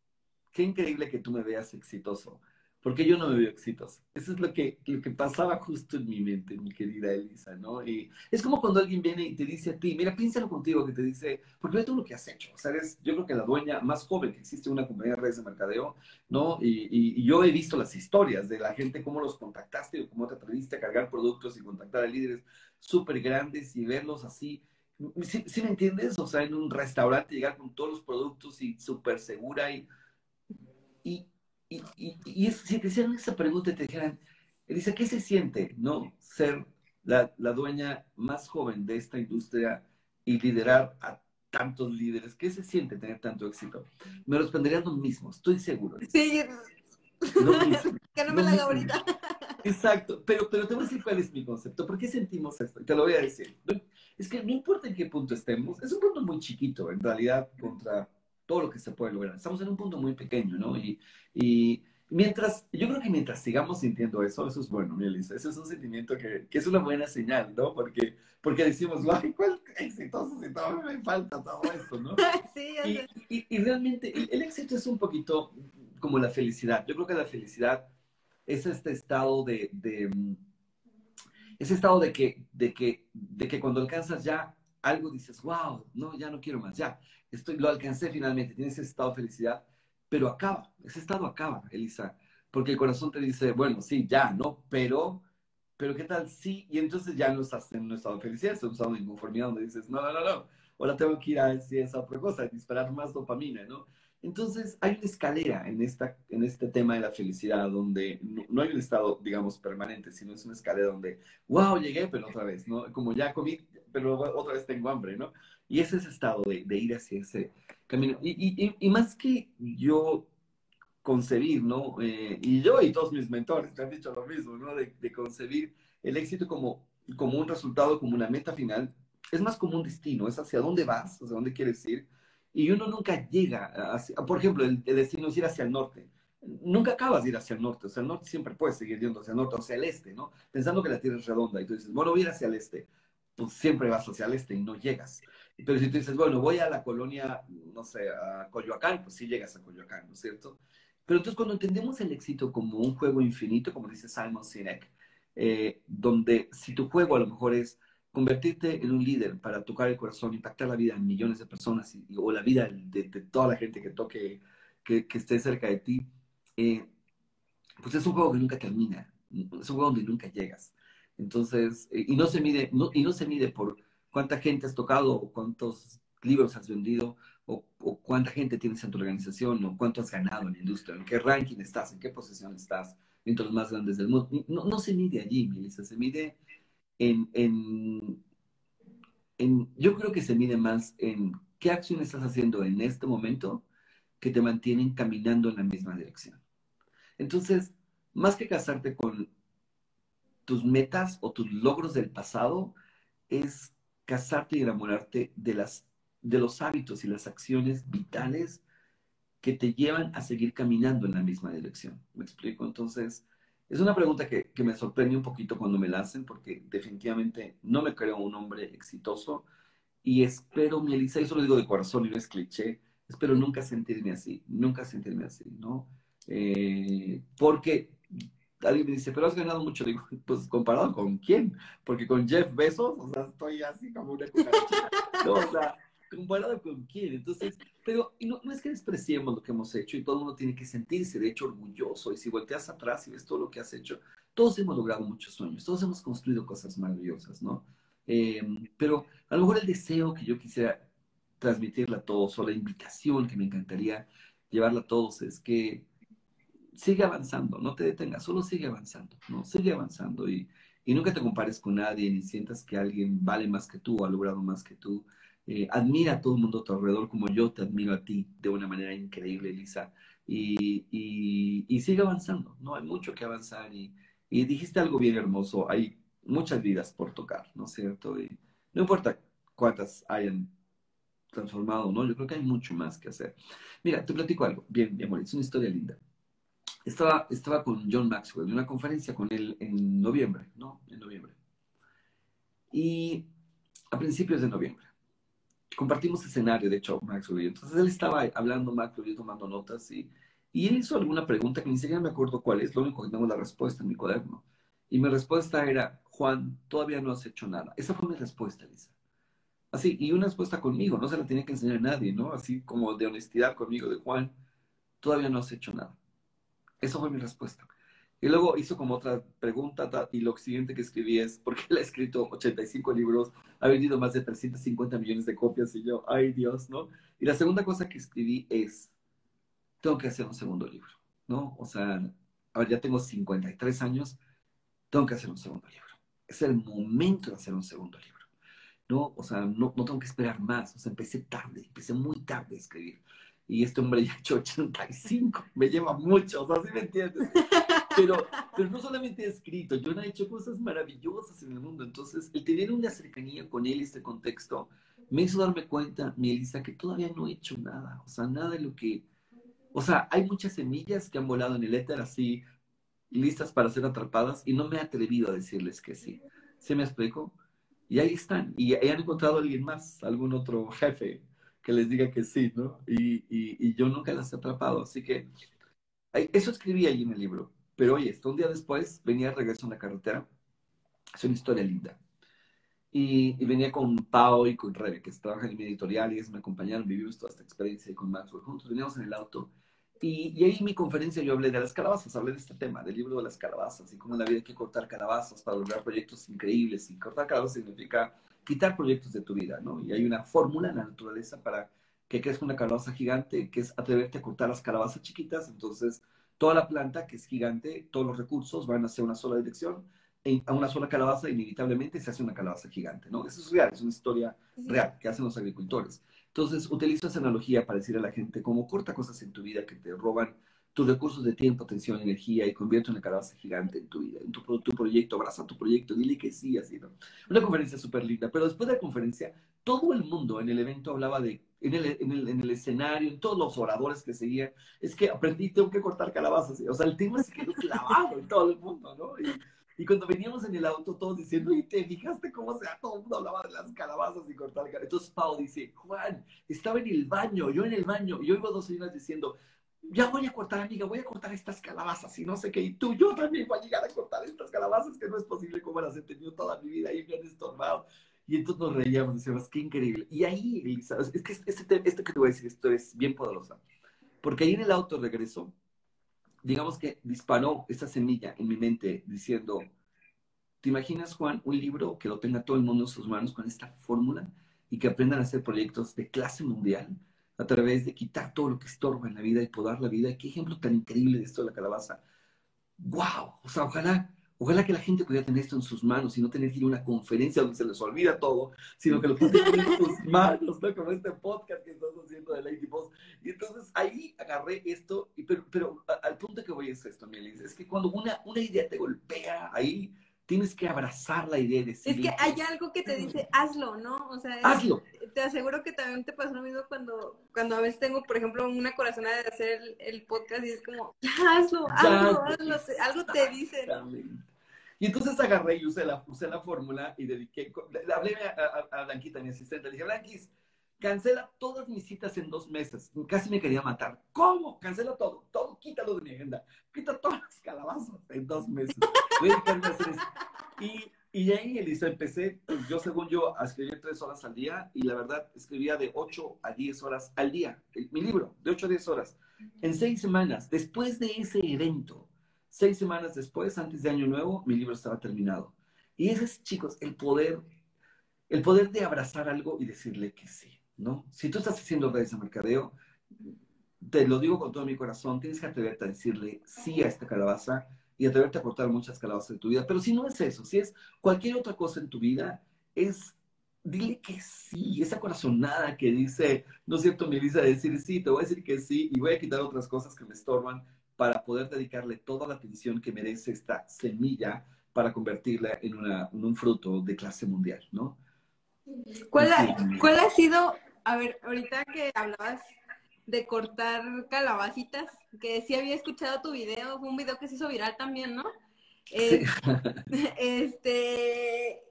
qué increíble que tú me veas exitoso, porque yo no me veo exitoso. Eso es lo que, lo que pasaba justo en mi mente, mi querida Elisa, ¿no? Y es como cuando alguien viene y te dice a ti, mira, piénsalo contigo, que te dice, porque ve todo lo que has hecho, ¿sabes? Yo creo que la dueña más joven que existe en una compañía de redes de mercadeo, ¿no? Y, y, yo he visto las historias de la gente, cómo los contactaste o cómo te atreviste a cargar productos y contactar a líderes súper grandes y verlos así. ¿Sí, me entiendes? O sea, en un restaurante llegar con todos los productos y súper segura y y, y, y, si te hicieran esa pregunta y te dijeran, Elisa, ¿qué se siente, no? Ser la, la, dueña más joven de esta industria y liderar a tantos líderes. ¿Qué se siente tener tanto éxito? Me responderían lo mismo, estoy seguro. Sí. que no me la haga ahorita. Exacto, pero, pero te voy a decir cuál es mi concepto. ¿Por qué sentimos esto? Y te lo voy a decir. Es que no importa en qué punto estemos, es un punto muy chiquito, en realidad, contra todo lo que se puede lograr. Estamos en un punto muy pequeño, ¿no? Y, y mientras, yo creo que mientras sigamos sintiendo eso, eso es bueno, Melissa, eso es un sentimiento que, que, es una buena señal, ¿no? Porque, porque decimos, ay, ¿cuál exitoso si todavía me falta todo esto, ¿no? sí, y, y, y, realmente el, éxito es un poquito como la felicidad. Yo creo que la felicidad es este estado de, de ese estado de que, de que, de que cuando alcanzas ya algo dices, wow, no, ya no quiero más, ya, estoy, lo alcancé finalmente, tienes ese estado de felicidad, pero acaba, ese estado acaba, Elisa, porque el corazón te dice, bueno, sí, ya, ¿no? Pero, pero ¿qué tal? Sí, y entonces ya no estás en un estado de felicidad, estás en un estado de inconformidad donde dices, no, no, no, no, ahora tengo que ir a esa otra cosa, disparar más dopamina, ¿no? Entonces, hay una escalera en, esta, en este tema de la felicidad donde no, hay un estado, digamos, permanente, sino es una escalera donde, wow, llegué, pero otra vez, ¿no? Como ya comí, pero otra vez tengo hambre, ¿no? Y ese es estado de, de ir hacia ese camino. Y, y, y, más que yo concebir, ¿no? Eh, y yo y todos mis mentores te han dicho lo mismo, ¿no? De, de concebir el éxito como, como un resultado, como una meta final, es más como un destino, es hacia dónde vas, hacia dónde quieres ir y uno nunca llega, por ejemplo, el, destino es ir hacia el norte. Nunca acabas de ir hacia el norte, o sea, el norte siempre puedes seguir yendo hacia el norte, o hacia el este, ¿no? Pensando que la Tierra es redonda y tú dices, bueno, voy a ir hacia el este, pues siempre vas hacia el este y no llegas. Pero si tú dices, bueno, voy a la colonia, no sé, a Coyoacán, pues sí llegas a Coyoacán, ¿no es cierto? Pero entonces cuando entendemos el éxito como un juego infinito, como dice Simon Sinek, eh, donde si tu juego a lo mejor es convertirte en un líder para tocar el corazón, impactar la vida de millones de personas y, o la vida de, toda la gente que toque, que, que esté cerca de ti, eh, pues es un juego que nunca termina, es un juego donde nunca llegas. Entonces, eh, y no se mide, no, y no se mide por cuánta gente has tocado o cuántos libros has vendido o, cuánta gente tienes en tu organización o cuánto has ganado en la industria, en qué ranking estás, en qué posición estás entre los más grandes del mundo. No, se mide allí, Melissa, se mide en, yo creo que se mide más en qué acción estás haciendo en este momento que te mantienen caminando en la misma dirección. Entonces, más que casarte con tus metas o tus logros del pasado, es casarte y enamorarte de, las, de los hábitos y las acciones vitales que te llevan a seguir caminando en la misma dirección. ¿Me explico? Entonces, es una pregunta que, que, me sorprende un poquito cuando me la hacen, porque definitivamente no me creo un hombre exitoso y espero, mi Elisa, y eso lo digo de corazón y no es cliché, espero nunca sentirme así, nunca sentirme así, ¿no? Eh, porque alguien me dice, pero has ganado mucho, digo, pues comparado con quién, porque con Jeff Bezos, o sea, estoy así como una no, o sea, comparado con quién. Entonces, pero no, no, es que despreciemos lo que hemos hecho y todo el mundo tiene que sentirse, de hecho, orgulloso. Y si volteas atrás y ves todo lo que has hecho, todos hemos logrado muchos sueños, todos hemos construido cosas maravillosas, ¿no? Em, pero a lo mejor el deseo que yo quisiera transmitirle a todos o la invitación que me encantaría llevarla a todos es que sigue avanzando, no te detengas, solo sigue avanzando, ¿no? Sigue avanzando y, y nunca te compares con nadie ni sientas que alguien vale más que tú ha logrado más que tú. Eh, admira a todo el mundo a tu alrededor como yo te admiro a ti de una manera increíble, Lisa. Y, y, sigue avanzando, ¿no? Hay mucho que avanzar y, y, dijiste algo bien hermoso, hay muchas vidas por tocar, ¿no es cierto? Y no importa cuántas hayan transformado, ¿no? Yo creo que hay mucho más que hacer. Mira, te platico algo, bien, mi amor, es una historia linda. Estaba, estaba con John Maxwell en una conferencia con él en noviembre, ¿no? En noviembre. Y a principios de noviembre compartimos escenario, de hecho, Maxwell Entonces él estaba hablando, Maxwell, yo tomando notas y, y él hizo alguna pregunta que ni siquiera me acuerdo cuál es, lo único que tengo la respuesta en mi cuaderno. Y mi respuesta era, Juan, todavía no has hecho nada. Esa fue mi respuesta, Lisa. Así, y una respuesta conmigo, no se la tenía que enseñar a nadie, ¿no? Así como de honestidad conmigo, de Juan, todavía no has hecho nada. Esa fue mi respuesta. Y luego hizo como otra pregunta y lo siguiente que escribí es, porque él ha escrito 85 libros, ha vendido más de 350 millones de copias y yo, ay Dios, ¿no? Y la segunda cosa que escribí es, tengo que hacer un segundo libro, ¿no? O sea, a ya tengo 53 años, tengo que hacer un segundo libro. Es el momento de hacer un segundo libro, ¿no? O sea, no, no tengo que esperar más, o sea, empecé tarde, empecé muy tarde a escribir. Y este hombre ya ha hecho 85, me lleva mucho, o sea, ¿sí me entiendes? Pero, pero no solamente he escrito, yo he hecho cosas maravillosas en el mundo. Entonces, el tener una cercanía con él, este contexto, me hizo darme cuenta, mi Elisa, que todavía no he hecho nada. O sea, nada de lo que... O sea, hay muchas semillas que han volado en el éter así, listas para ser atrapadas, y no me he atrevido a decirles que sí. ¿Se me explico? Y ahí están. Y, han encontrado a alguien más, algún otro jefe que les diga que sí, ¿no? Y, y, y yo nunca las he atrapado. Así que eso escribí ahí en el libro. Pero oye, esto un día después venía de regreso en la carretera. Es una historia linda. Y, venía con Pau y con Rebe, que trabajan en mi editorial y ellos me acompañaron, vivimos toda esta experiencia con Maxwell juntos, veníamos en el auto. Y, y, ahí en mi conferencia yo hablé de las calabazas, hablé de este tema, del libro de las calabazas y cómo en la vida hay que cortar calabazas para lograr proyectos increíbles. Y cortar calabazas significa quitar proyectos de tu vida, ¿no? Y hay una fórmula en la naturaleza para que crezca una calabaza gigante, que es atreverte a cortar las calabazas chiquitas, entonces toda la planta que es gigante, todos los recursos van hacia una sola dirección, a una sola calabaza, inevitablemente se hace una calabaza gigante, ¿no? Eso es real, es una historia real que hacen los agricultores. Entonces, utilizo esa analogía para decirle a la gente cómo corta cosas en tu vida que te roban tus recursos de tiempo, atención, energía y convierte una calabaza gigante en tu vida, en tu, tu proyecto, abraza tu proyecto, dile que sí, así, ¿no? Una conferencia súper linda, pero después de la conferencia, todo el mundo en el evento hablaba de, en el, en el, en el escenario, en todos los oradores que seguían, es que aprendí, tengo que cortar calabazas, o sea, el tema se quedó clavado en todo el mundo, ¿no? Y, y cuando veníamos en el auto, todos diciendo, ¿y te fijaste cómo sea? Todo el mundo hablaba de las calabazas y cortar calabazas. Entonces Pau dice, Juan, estaba en el baño, yo en el baño, y yo oigo a dos señoras diciendo, ya voy a cortar, amiga, voy a cortar estas calabazas y no sé qué, y tú, yo también voy a llegar a cortar estas calabazas, que no es posible como las he tenido toda mi vida y me han estorbado. Y entonces nos reíamos, decíamos, qué increíble. Y ahí, Elisa, es que este, esto que te voy a decir, esto es bien poderosa. Porque ahí en el auto regreso, digamos que disparó esa semilla en mi mente diciendo, ¿te imaginas, Juan, un libro que lo tenga todo el mundo en sus manos con esta fórmula y que aprendan a hacer proyectos de clase mundial? A través de quitar todo lo que estorba en la vida y podar la vida. Qué ejemplo tan increíble de esto de la calabaza. ¡Wow! O sea, ojalá, ojalá que la gente pudiera tener esto en sus manos y no tener que ir a una conferencia donde se les olvida todo, sino que lo puedan tener en sus manos, ¿no? Como este podcast que estás haciendo de Lady Boss. Y entonces ahí agarré esto, y, pero, pero al punto que voy es esto, Mielis, es que cuando una, una idea te golpea ahí, tienes que abrazar la idea de decir. Es que hay algo que te dice, hazlo, ¿no? O sea, hazlo. Te aseguro que también te pasa lo mismo cuando, cuando a veces tengo, por ejemplo, una corazonada de hacer el, podcast y es como, hazlo, hazlo, hazlo, algo te dice. Y entonces agarré y usé la, usé la fórmula y dediqué, le hablé a, a, Blanquita, mi asistente, le dije, Blanquis, cancela todas mis citas en dos meses. Casi me quería matar. ¿Cómo? Cancela todo, todo, quítalo de mi agenda. Quita todas las calabazas en dos meses. Voy a hacer eso. Y, y ahí, Elisa, empecé, pues yo según yo, a escribir tres horas al día y la verdad escribía de ocho a diez horas al día. Mi libro, de ocho a diez horas. En seis semanas, después de ese evento, seis semanas después, antes de Año Nuevo, mi libro estaba terminado. Y ese es, chicos, el poder, el poder de abrazar algo y decirle que sí. ¿No? Si tú estás haciendo redes de mercadeo, te lo digo con todo mi corazón, tienes que atreverte a decirle sí a esta calabaza y atreverte a cortar muchas calabazas de tu vida. Pero si no es eso, si es cualquier otra cosa en tu vida, es dile que sí, esa corazonada que dice, no es cierto, Melissa, decir sí, te voy a decir que sí y voy a quitar otras cosas que me estorban para poder dedicarle toda la atención que merece esta semilla para convertirla en, en un fruto de clase mundial, ¿no? ¿Cuál ha, ¿Cuál ha sido, a ver, ahorita que hablabas de cortar calabacitas, que sí había escuchado tu video, fue un video que se hizo viral también, ¿no? Eh, este,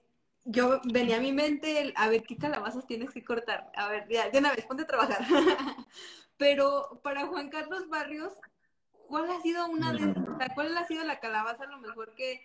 yo venía a mi mente a ver qué calabazas tienes que cortar. A ver, ya, de una vez, ponte a trabajar. Pero para Juan Carlos Barrios, ¿cuál ha sido una de, cuál ha sido la calabaza a lo mejor que,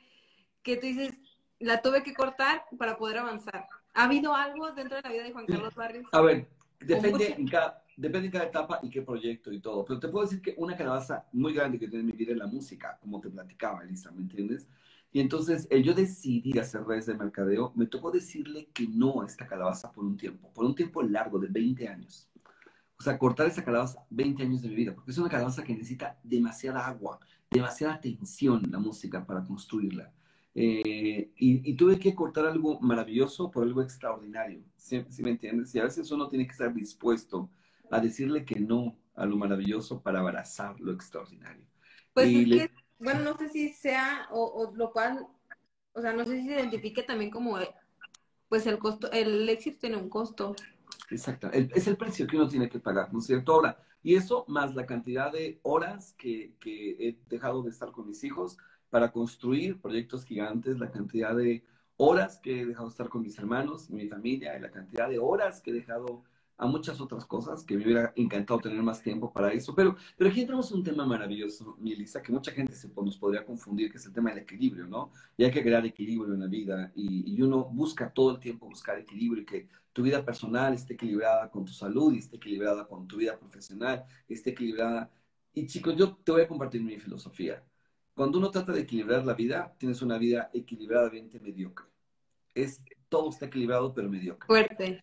que tú dices, la tuve que cortar para poder avanzar? ¿Ha habido algo dentro de la vida de Juan Carlos Barrios? A ver, depende en, cada, depende en cada etapa y qué proyecto y todo. Pero te puedo decir que una calabaza muy grande que tiene en mi vida es la música, como te platicaba, Elisa, ¿me entiendes? Y entonces yo decidí hacer redes de mercadeo. Me tocó decirle que no a esta calabaza por un tiempo, por un tiempo largo de 20 años. O sea, cortar esa calabaza 20 años de mi vida, porque es una calabaza que necesita demasiada agua, demasiada atención la música para construirla. Eh, y, tuve que cortar algo maravilloso por algo extraordinario, ¿sí, me entiendes? Y a veces uno tiene que estar dispuesto a decirle que no a lo maravilloso para abrazar lo extraordinario. Pues es que, bueno, no sé si sea, o, lo cual, o sea, no sé si se identifique también como, pues el costo, el éxito tiene un costo. Exacto, es el precio que uno tiene que pagar, ¿no es cierto? Ahora, y eso más la cantidad de horas que, que he dejado de estar con mis hijos, para construir proyectos gigantes, la cantidad de horas que he dejado estar con mis hermanos, mi familia, y la cantidad de horas que he dejado a muchas otras cosas, que me hubiera encantado tener más tiempo para eso. Pero, pero aquí entramos un tema maravilloso, mi Elisa, que mucha gente se, nos podría confundir, que es el tema del equilibrio, ¿no? Y hay que crear equilibrio en la vida y, y uno busca todo el tiempo buscar equilibrio y que tu vida personal esté equilibrada con tu salud y esté equilibrada con tu vida profesional, esté equilibrada. Y chicos, yo te voy a compartir mi filosofía. Cuando uno trata de equilibrar la vida, tienes una vida equilibradamente mediocre. Es, todo está equilibrado, pero mediocre. Fuerte.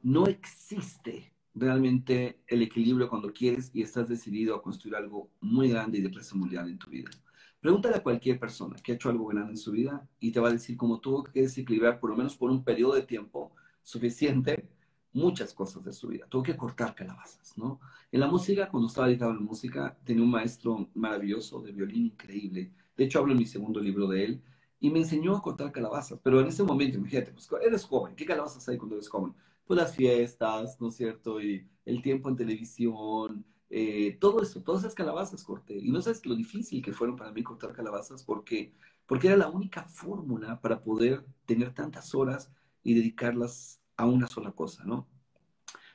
No existe realmente el equilibrio cuando quieres y estás decidido a construir algo muy grande y de clase mundial en tu vida. Pregúntale a cualquier persona que ha hecho algo grande en su vida y te va a decir cómo tuvo que desequilibrar por lo menos por un periodo de tiempo suficiente muchas cosas de su vida. Tuvo que cortar calabazas, ¿no? En la música, cuando estaba dedicado a la música, tenía un maestro maravilloso de violín increíble. De hecho, hablo en mi segundo libro de él. Y me enseñó a cortar calabazas. Pero en ese momento, imagínate, pues eres joven. ¿Qué calabazas hay cuando eres joven? Pues las fiestas, ¿no es cierto? Y el tiempo en televisión, eh, todo eso, todas esas calabazas corté. Y no sabes lo difícil que fueron para mí cortar calabazas porque, porque era la única fórmula para poder tener tantas horas y dedicarlas a una sola cosa, ¿no?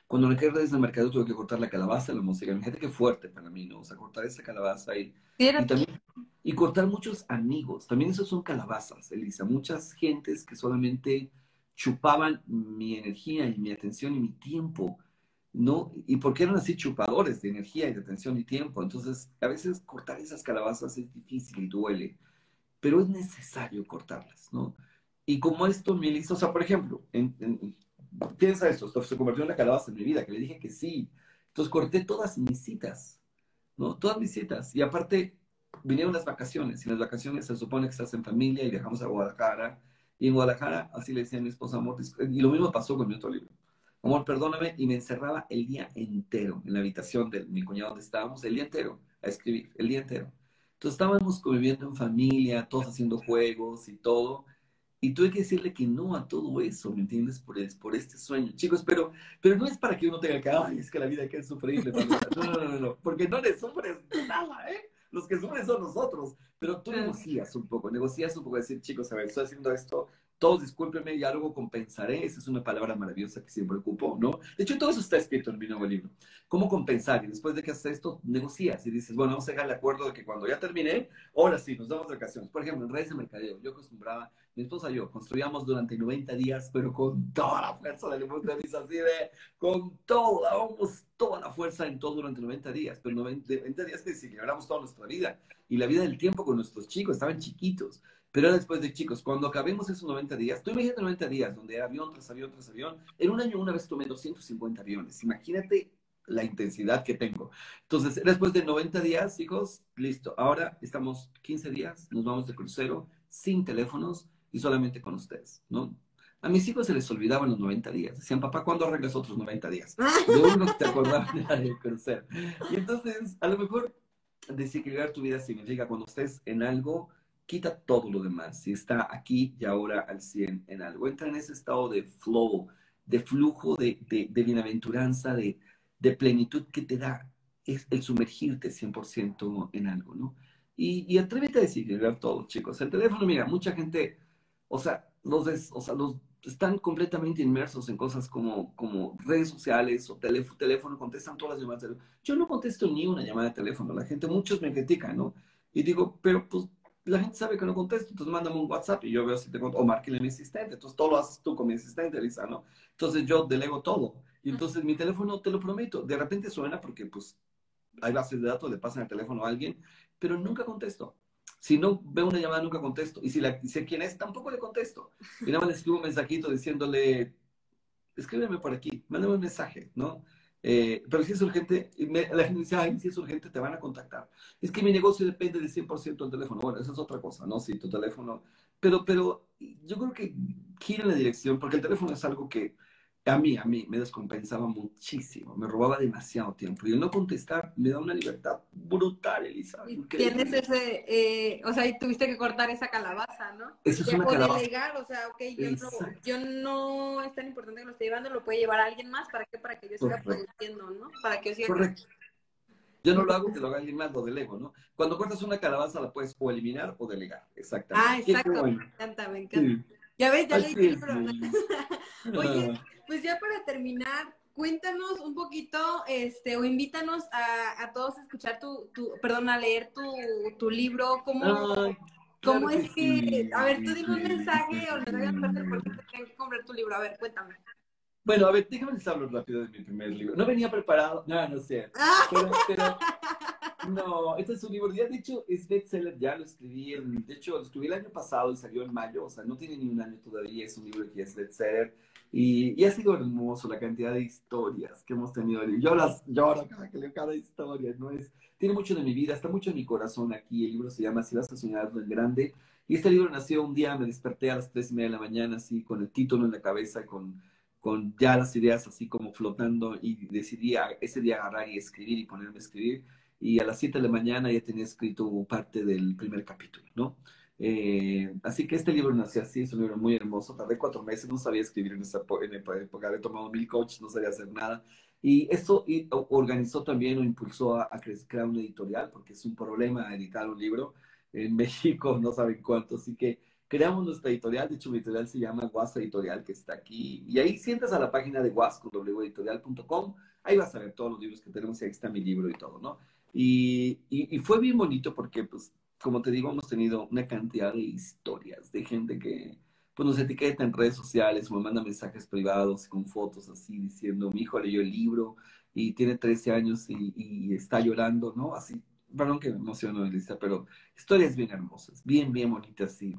Cuando me quedé desde el mercado tuve que cortar la calabaza, la música. Fíjate qué fuerte para mí, ¿no? O sea, cortar esa calabaza y, y, también, y cortar muchos amigos. También esos son calabazas, Elisa. Muchas gentes que solamente chupaban mi energía y mi atención y mi tiempo, ¿no? Y porque eran así chupadores de energía y de atención y tiempo. Entonces, a veces cortar esas calabazas es difícil y duele, pero es necesario cortarlas, ¿no? Y como esto me hizo, o sea, por ejemplo, en, piensa esto, se convirtió en la calabaza en mi vida, que le dije que sí. Entonces corté todas mis citas, ¿no? Todas mis citas. Y aparte, vinieron las vacaciones. Y las vacaciones se supone que estás en familia y viajamos a Guadalajara. Y en Guadalajara, así le decía a mi esposa, amor, y lo mismo pasó con mi otro libro. Amor, perdóname, y me encerraba el día entero en la habitación de mi cuñado donde estábamos, el día entero, a escribir, el día entero. Entonces estábamos conviviendo en familia, todos haciendo juegos y todo, y tuve que decirle que no a todo eso, ¿me entiendes? Por, por este sueño. Chicos, pero, pero no es para que uno tenga que, ay, es que la vida hay que es sufrible. No, no, no, no, porque no le sufres nada, ¿eh? Los que sufren son nosotros. Pero tú negocias un poco, negocias un poco, decir, chicos, a ver, estoy haciendo esto, todos discúlpenme y algo compensaré. Esa es una palabra maravillosa que siempre ocupo, ¿no? De hecho, todo eso está escrito en mi nuevo libro. ¿Cómo compensar? Y después de que haces esto, negocias y dices, bueno, vamos a llegar al acuerdo de que cuando ya terminé, ahora sí, nos damos vacaciones. Por ejemplo, en redes de mercadeo, yo acostumbraba, mi esposa y yo, construíamos durante 90 días, pero con toda la fuerza de la así de, con toda, vamos, toda la fuerza en todo durante 90 días, pero 90, 90 días que si toda nuestra vida y la vida del tiempo con nuestros chicos, estaban chiquitos. Pero después de chicos, cuando acabemos esos 90 días, tú imagínate 90 días donde era avión tras avión tras avión. En un año una vez tomé 250 aviones. Imagínate la intensidad que tengo. Entonces, después de 90 días, hijos, listo. Ahora estamos 15 días, nos vamos de crucero, sin teléfonos y solamente con ustedes, ¿no? A mis hijos se les olvidaban los 90 días. Decían, papá, ¿cuándo arreglas otros 90 días? Lo único que te acordaban era del crucero. Y entonces, a lo mejor, desequilibrar tu vida significa cuando estés en algo, quita todo lo demás. Si está aquí y ahora al 100 en algo, entra en ese estado de flow, de flujo, de, de, bienaventuranza, de, de, plenitud que te da es el sumergirte 100% en algo, ¿no? Y, y atrévete a desequilibrar todo, chicos. El teléfono, mira, mucha gente, o sea, los, o sea, los están completamente inmersos en cosas como, como redes sociales o teléfono, teléfono, contestan todas las llamadas. Yo no contesto ni una llamada de teléfono. La gente, muchos me critican, ¿no? Y digo, pero pues la gente sabe que no contesto, entonces mándame un WhatsApp y yo veo si te contesto, o márquele a mi asistente, entonces todo lo haces tú con mi asistente, Lisa, ¿no? Entonces yo delego todo, y entonces mi teléfono, te lo prometo, de repente suena porque pues hay bases de datos, le pasan el teléfono a alguien, pero nunca contesto. Si no veo una llamada, nunca contesto. Y si la, sé quién es, tampoco le contesto. Y nada más le escribo un mensajito diciéndole, escríbeme por aquí, mándame un mensaje, ¿no? Eh, pero si es urgente, la gente dice, ay, si es urgente, te van a contactar. Es que mi negocio depende del 100% del teléfono. Bueno, eso es otra cosa, ¿no? Si tu teléfono... Pero, pero yo creo que gira en la dirección, porque el teléfono es algo que a mí, a mí me descompensaba muchísimo, me robaba demasiado tiempo. Y el no contestar me da una libertad brutal, Elisa. Tienes ese, eh, o sea, y tuviste que cortar esa calabaza, ¿no? Eso es una o calabaza. delegar, o sea, ok, yo no, yo no, es tan importante que lo esté llevando, lo puede llevar a alguien más, ¿para qué? Para que yo siga produciendo, ¿no? Para que yo siga... Correcto. Yo no lo hago, que lo haga alguien más, lo delego, ¿no? Cuando cortas una calabaza la puedes o eliminar o delegar, exactamente. Ah, exacto, me encanta, me encanta. Ya ves, ya leí el libro. Oye, pues ya para terminar, cuéntanos un poquito, este, o invítanos a, todos a escuchar tu, tu, perdón, a leer tu, tu libro, cómo, cómo es que, a ver, tú dime un mensaje o le doy a por qué tienen que comprar tu libro, a ver, cuéntame. Bueno, a ver, déjame les hablo rápido de mi primer libro. No venía preparado, no, no sé. Ah. Pero, no, este es un libro, ya de hecho es bestseller, ya lo escribí, de hecho lo escribí el año pasado y salió en mayo, o sea, no tiene ni un año todavía, es un libro que es bestseller Y, ha sido hermoso la cantidad de historias que hemos tenido. Yo las lloro cada que leo cada historia, ¿no? Es, tiene mucho de mi vida, está mucho en mi corazón aquí. El libro se llama Si vas a soñar en grande. Y este libro nació un día, me desperté a las tres y media de la mañana, así, con el título en la cabeza, con, con ya las ideas así como flotando, y decidí ese día agarrar y escribir y ponerme a escribir. Y a las siete de la mañana ya tenía escrito parte del primer capítulo, ¿no? Eh, así que este libro nació así, es un libro muy hermoso. Tardé cuatro meses, no sabía escribir en esa en época, había tomado mil coaches, no sabía hacer nada. Y esto organizó también o impulsó a, crear una editorial, porque es un problema editar un libro. En México no saben cuánto, así que creamos nuestra editorial. De hecho, mi editorial se llama Guas Editorial, que está aquí. Y ahí sientas a la página de Guas con. Ahí vas a ver todos los libros que tenemos y ahí está mi libro y todo, ¿no? Y, y, y fue bien bonito porque, pues, como te digo, hemos tenido una cantidad de historias de gente que pues, nos etiqueta en redes sociales me manda mensajes privados con fotos así diciendo, mi hijo leyó el libro y tiene 13 años y, está llorando, ¿no? Así, perdón que me emociono, Elisa, pero historias bien hermosas, bien, bien bonitas, sí.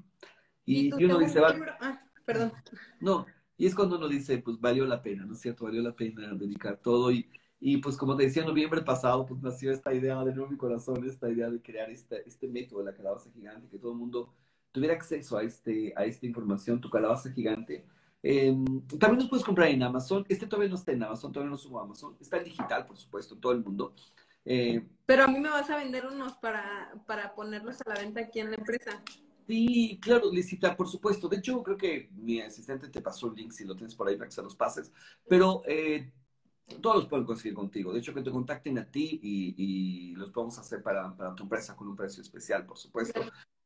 Y, uno dice, va... Ah, perdón. No, y es cuando uno dice, pues valió la pena, ¿no es cierto? Valió la pena dedicar todo y y pues como te decía, en noviembre pasado pues nació esta idea de nuevo mi corazón, esta idea de crear este, este método de la calabaza gigante, que todo el mundo tuviera acceso a, este, a esta información, tu calabaza gigante. Em, también nos puedes comprar en Amazon. Este todavía no está en Amazon, todavía no subo a Amazon. Está en digital, por supuesto, en todo el mundo. Eh, Pero a mí me vas a vender unos para, para ponerlos a la venta aquí en la empresa. Sí, claro, Licita, por supuesto. De hecho, creo que mi asistente te pasó el link si lo tienes por ahí para que se los pases. Pero eh, todos los pueden conseguir contigo. De hecho, que te contacten a ti y, los podemos hacer para, para, tu empresa con un precio especial, por supuesto.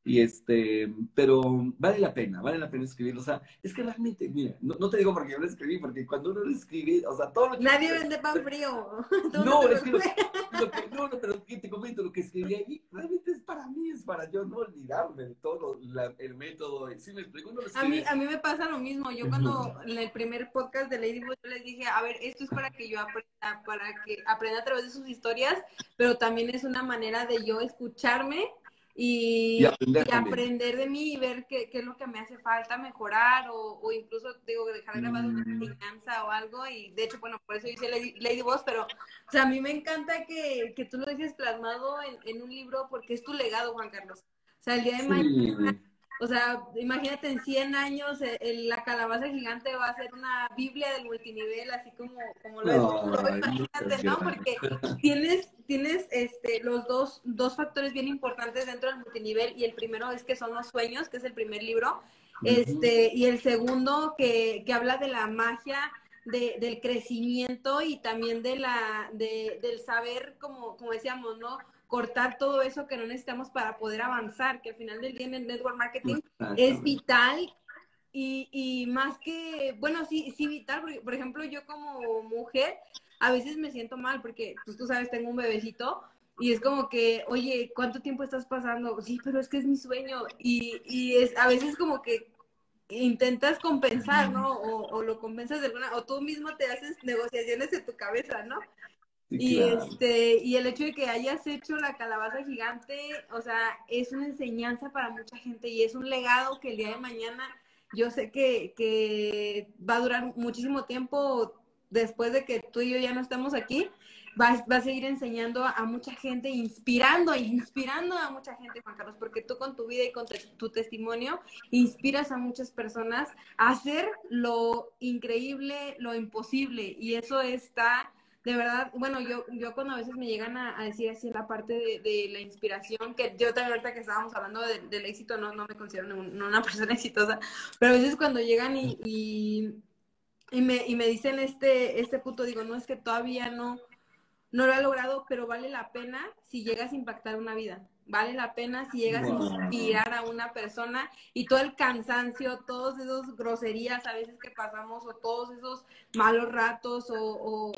Y este, pero vale la pena, vale la pena escribirlo. O sea, es que realmente, mira, no, te digo porque yo lo escribí, porque cuando uno lo escribe, o sea, todo lo que. Nadie vende pan frío. no, es que, lo, que, no, no, pero te comento, lo que escribí ahí, realmente es para mí, es para yo no olvidarme de todo el método. ¿Sí me explico? a, mí, a mí me pasa lo mismo. Yo cuando en el primer podcast de Ladyboy, yo les dije, a ver, esto es para que yo aprenda, para que aprenda a través de sus historias, pero también es una manera de yo escucharme y, aprender, de mí y ver qué, qué, es lo que me hace falta mejorar o, o incluso digo dejar grabado una mm. enseñanza o algo y de hecho bueno por eso hice Lady, Lady Boss pero o sea a mí me encanta que, que tú lo dejes plasmado en, en, un libro porque es tu legado Juan Carlos. O sea el día de mañana o sea, imagínate en 100 años eh, la calabaza gigante va a ser una Biblia del multinivel, así como, como lo es. imagínate, ¿no? Porque tienes, tienes este, los dos, dos factores bien importantes dentro del multinivel y el primero es que son los sueños, que es el primer libro, este, y el segundo que, que habla de la magia de, del crecimiento y también de la, de, del saber, como, como decíamos, ¿no? Cortar todo eso que no necesitamos para poder avanzar, que al final del día en el network marketing es vital y, y, más que, bueno, sí, sí vital, porque por ejemplo yo como mujer a veces me siento mal porque pues, tú sabes, tengo un bebecito y es como que, oye, ¿cuánto tiempo estás pasando? Sí, pero es que es mi sueño y, y es a veces como que intentas compensar, ¿no? O, o, lo compensas de alguna, o tú mismo te haces negociaciones en tu cabeza, ¿no? Y este, y el hecho de que hayas hecho la calabaza gigante, o sea, es una enseñanza para mucha gente y es un legado que el día de mañana yo sé que, que va a durar muchísimo tiempo después de que tú y yo ya no estemos aquí, vas, va a seguir enseñando a, mucha gente, inspirando, inspirando a mucha gente, Juan Carlos, porque tú con tu vida y con tu testimonio inspiras a muchas personas a hacer lo increíble, lo imposible, y eso está de verdad, bueno, yo, yo cuando a veces me llegan a, decir así la parte de, la inspiración, que yo también ahorita que estábamos hablando del éxito, no, no me considero una persona exitosa, pero a veces cuando llegan y, y, y, me, y me dicen este, este punto, digo, no, es que todavía no, no lo ha logrado, pero vale la pena si llegas a impactar una vida vale la pena si llegas a inspirar a una persona y todo el cansancio, todos esos groserías a veces que pasamos o todos esos malos ratos o,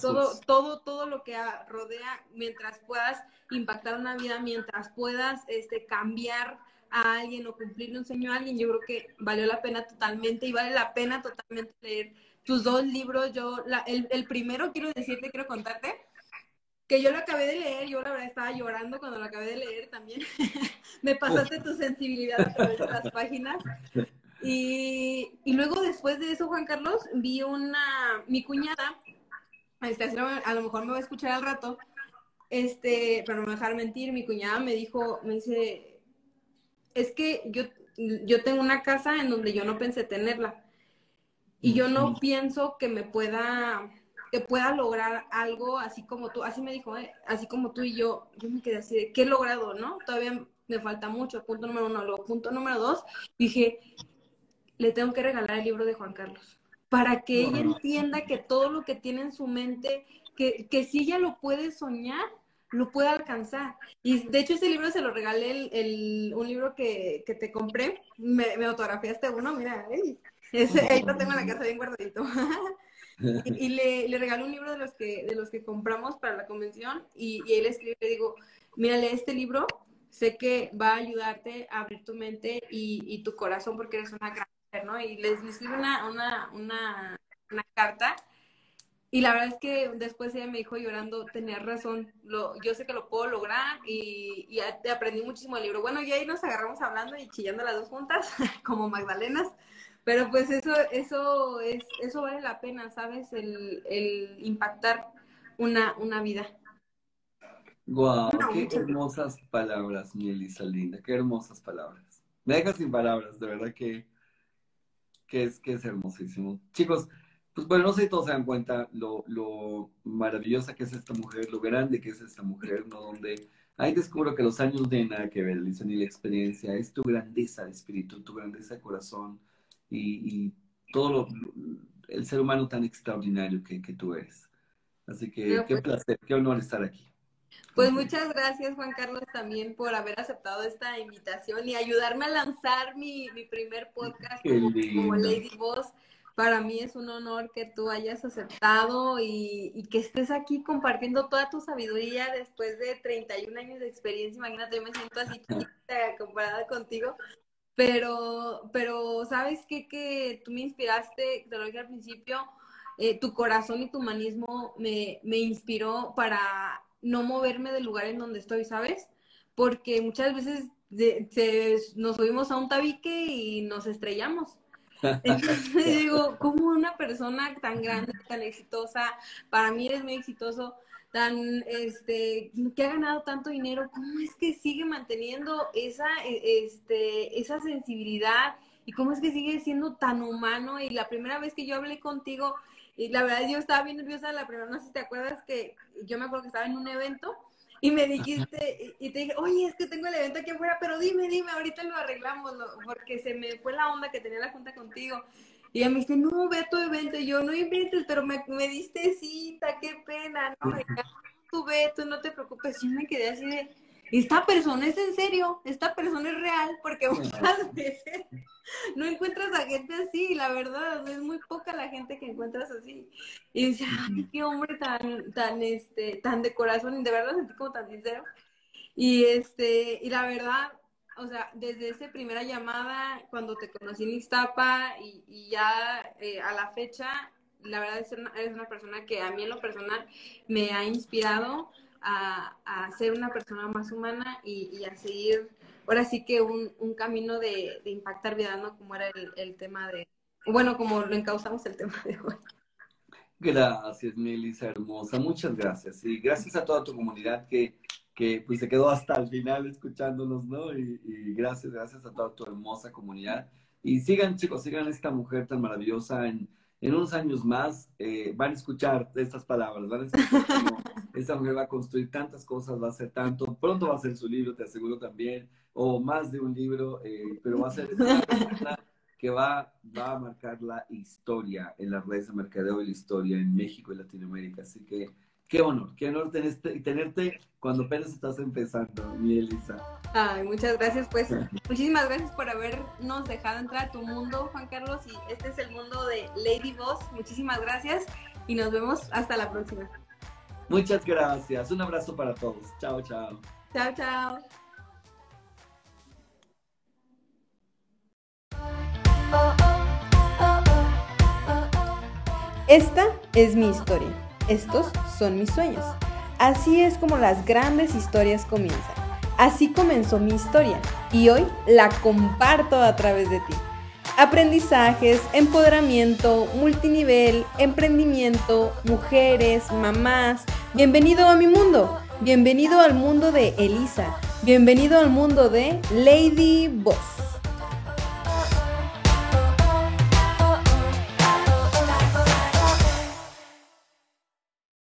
todo, todo, todo lo que rodea mientras puedas impactar una vida, mientras puedas este, cambiar a alguien o cumplirle un sueño a alguien, yo creo que valió la pena totalmente y vale la pena totalmente leer tus dos libros. Yo, la, el, el primero quiero decirte, quiero contarte, que yo lo acabé de leer, yo la verdad estaba llorando cuando lo acabé de leer también. Me pasaste tu sensibilidad a través de las páginas. Y, y, luego después de eso, Juan Carlos, vi una, mi cuñada, este, a lo mejor me va a escuchar al rato, este, para no me dejar mentir, mi cuñada me dijo, me dice, es que yo, yo tengo una casa en donde yo no pensé tenerla. Y yo no pienso que me pueda, que pueda lograr algo así como tú, así me dijo, ¿eh? así como tú y yo, yo me quedé así de, ¿qué he logrado, no? Todavía me falta mucho, punto número uno. Luego, punto número dos, dije, le tengo que regalar el libro de Juan Carlos, para que ella entienda que todo lo que tiene en su mente, que, que si ella lo puede soñar, lo puede alcanzar. Y de hecho ese libro se lo regalé, el, un libro que, que, te compré, me, me autografiaste uno, mira, ese, ahí lo tengo en la casa bien guardadito. y, le, le regalé un libro de los que, de los que compramos para la convención y, y él escribe, le digo, mírale este libro, sé que va a ayudarte a abrir tu mente y, y tu corazón porque eres una gran ¿no? Y les, escribe una, una, una, una, carta. Y la verdad es que después ella me dijo llorando, tenías razón, lo, yo sé que lo puedo lograr y, y aprendí muchísimo del libro. Bueno, y ahí nos agarramos hablando y chillando las dos juntas, como Magdalenas, pero pues eso, eso, es, eso vale la pena, ¿sabes? El, el impactar una, una vida. Guau, qué hermosas palabras, mi Elisa linda, qué hermosas palabras. Me dejas sin palabras, de verdad que que es, que es hermosísimo. Chicos, pues bueno, no sé si todos se dan cuenta lo, lo maravillosa que es esta mujer, lo grande que es esta mujer, ¿no? Donde ahí descubro que los años de nada que ver, ni la experiencia, es tu grandeza de espíritu, tu grandeza de corazón y, y todo lo, el ser humano tan extraordinario que, que tú eres. Así que qué pues placer, qué honor estar aquí. Pues muchas gracias, Juan Carlos, también por haber aceptado esta invitación y ayudarme a lanzar mi, mi primer podcast como, Lady Boss. Para mí es un honor que tú hayas aceptado y, y, que estés aquí compartiendo toda tu sabiduría después de 31 años de experiencia. Imagínate, yo me siento así chiquita comparada contigo. Pero, pero ¿sabes qué? Que tú me inspiraste, te lo dije al principio, eh, tu corazón y tu humanismo me, me inspiró para no moverme del lugar en donde estoy, ¿sabes? Porque muchas veces nos subimos a un tabique y nos estrellamos. Entonces digo, ¿cómo una persona tan grande, tan exitosa, para mí es muy exitoso, tan, este, que ha ganado tanto dinero, cómo es que sigue manteniendo esa, e, este, esa sensibilidad y cómo es que sigue siendo tan humano? Y la primera vez que yo hablé contigo, y la verdad yo estaba bien nerviosa la primera, no sé si te acuerdas que yo me acuerdo que estaba en un evento y me dijiste, y te dije, oye, es que tengo el evento aquí afuera, pero dime, dime, ahorita lo arreglamos, porque se me fue la onda que tenía la junta contigo. Y ella me dice, no, ve a tu evento. Y yo, no inventes, pero me, me diste cita, qué pena, no, tú ve, tú no te preocupes. Yo me quedé así de, esta persona es en serio, esta persona es real, porque muchas veces no encuentras a gente así, la verdad, es muy poca la gente que encuentras así. Y dice, ay, qué hombre tan, tan, este, tan de corazón, y de verdad sentí como tan sincero. Y este, y la verdad, o sea, desde esa primera llamada, cuando te conocí en Iztapa y, ya eh, a la fecha, la verdad es una, eres una persona que a mí en lo personal me ha inspirado a, a ser una persona más humana y, a seguir, ahora sí que un, un camino de, de, impactar vida, ¿no? Como era el, el, tema de, bueno, como lo encauzamos el tema de hoy. Gracias, Melissa, hermosa, muchas gracias. Y gracias a toda tu comunidad que, que pues se quedó hasta el final escuchándonos, ¿no? Y, y gracias, gracias a toda tu hermosa comunidad. Y sigan, chicos, sigan esta mujer tan maravillosa en en unos años más eh, van a escuchar estas palabras, van a escuchar cómo esa mujer va a construir tantas cosas, va a hacer tanto, pronto va a ser su libro, te aseguro también, o más de un libro, eh, pero va a ser que va, va a marcar la historia en las redes de mercadeo y la historia en México y Latinoamérica. Así que qué honor, qué honor tenerte, tenerte cuando apenas estás empezando, mi Elisa. Ay, muchas gracias, pues muchísimas gracias por habernos dejado entrar a tu mundo, Juan Carlos, y este es el mundo de Lady Boss. Muchísimas gracias y nos vemos hasta la próxima. Muchas gracias, un abrazo para todos. Chao, chao. Chao, chao. Esta es mi historia. Estos son mis sueños. Así es como las grandes historias comienzan. Así comenzó mi historia y hoy la comparto a través de ti. aprendizajes, empoderamiento, multinivel, emprendimiento, mujeres, mamás. Bienvenido a mi mundo. Bienvenido al mundo de Elisa. Bienvenido al mundo de Lady Boss.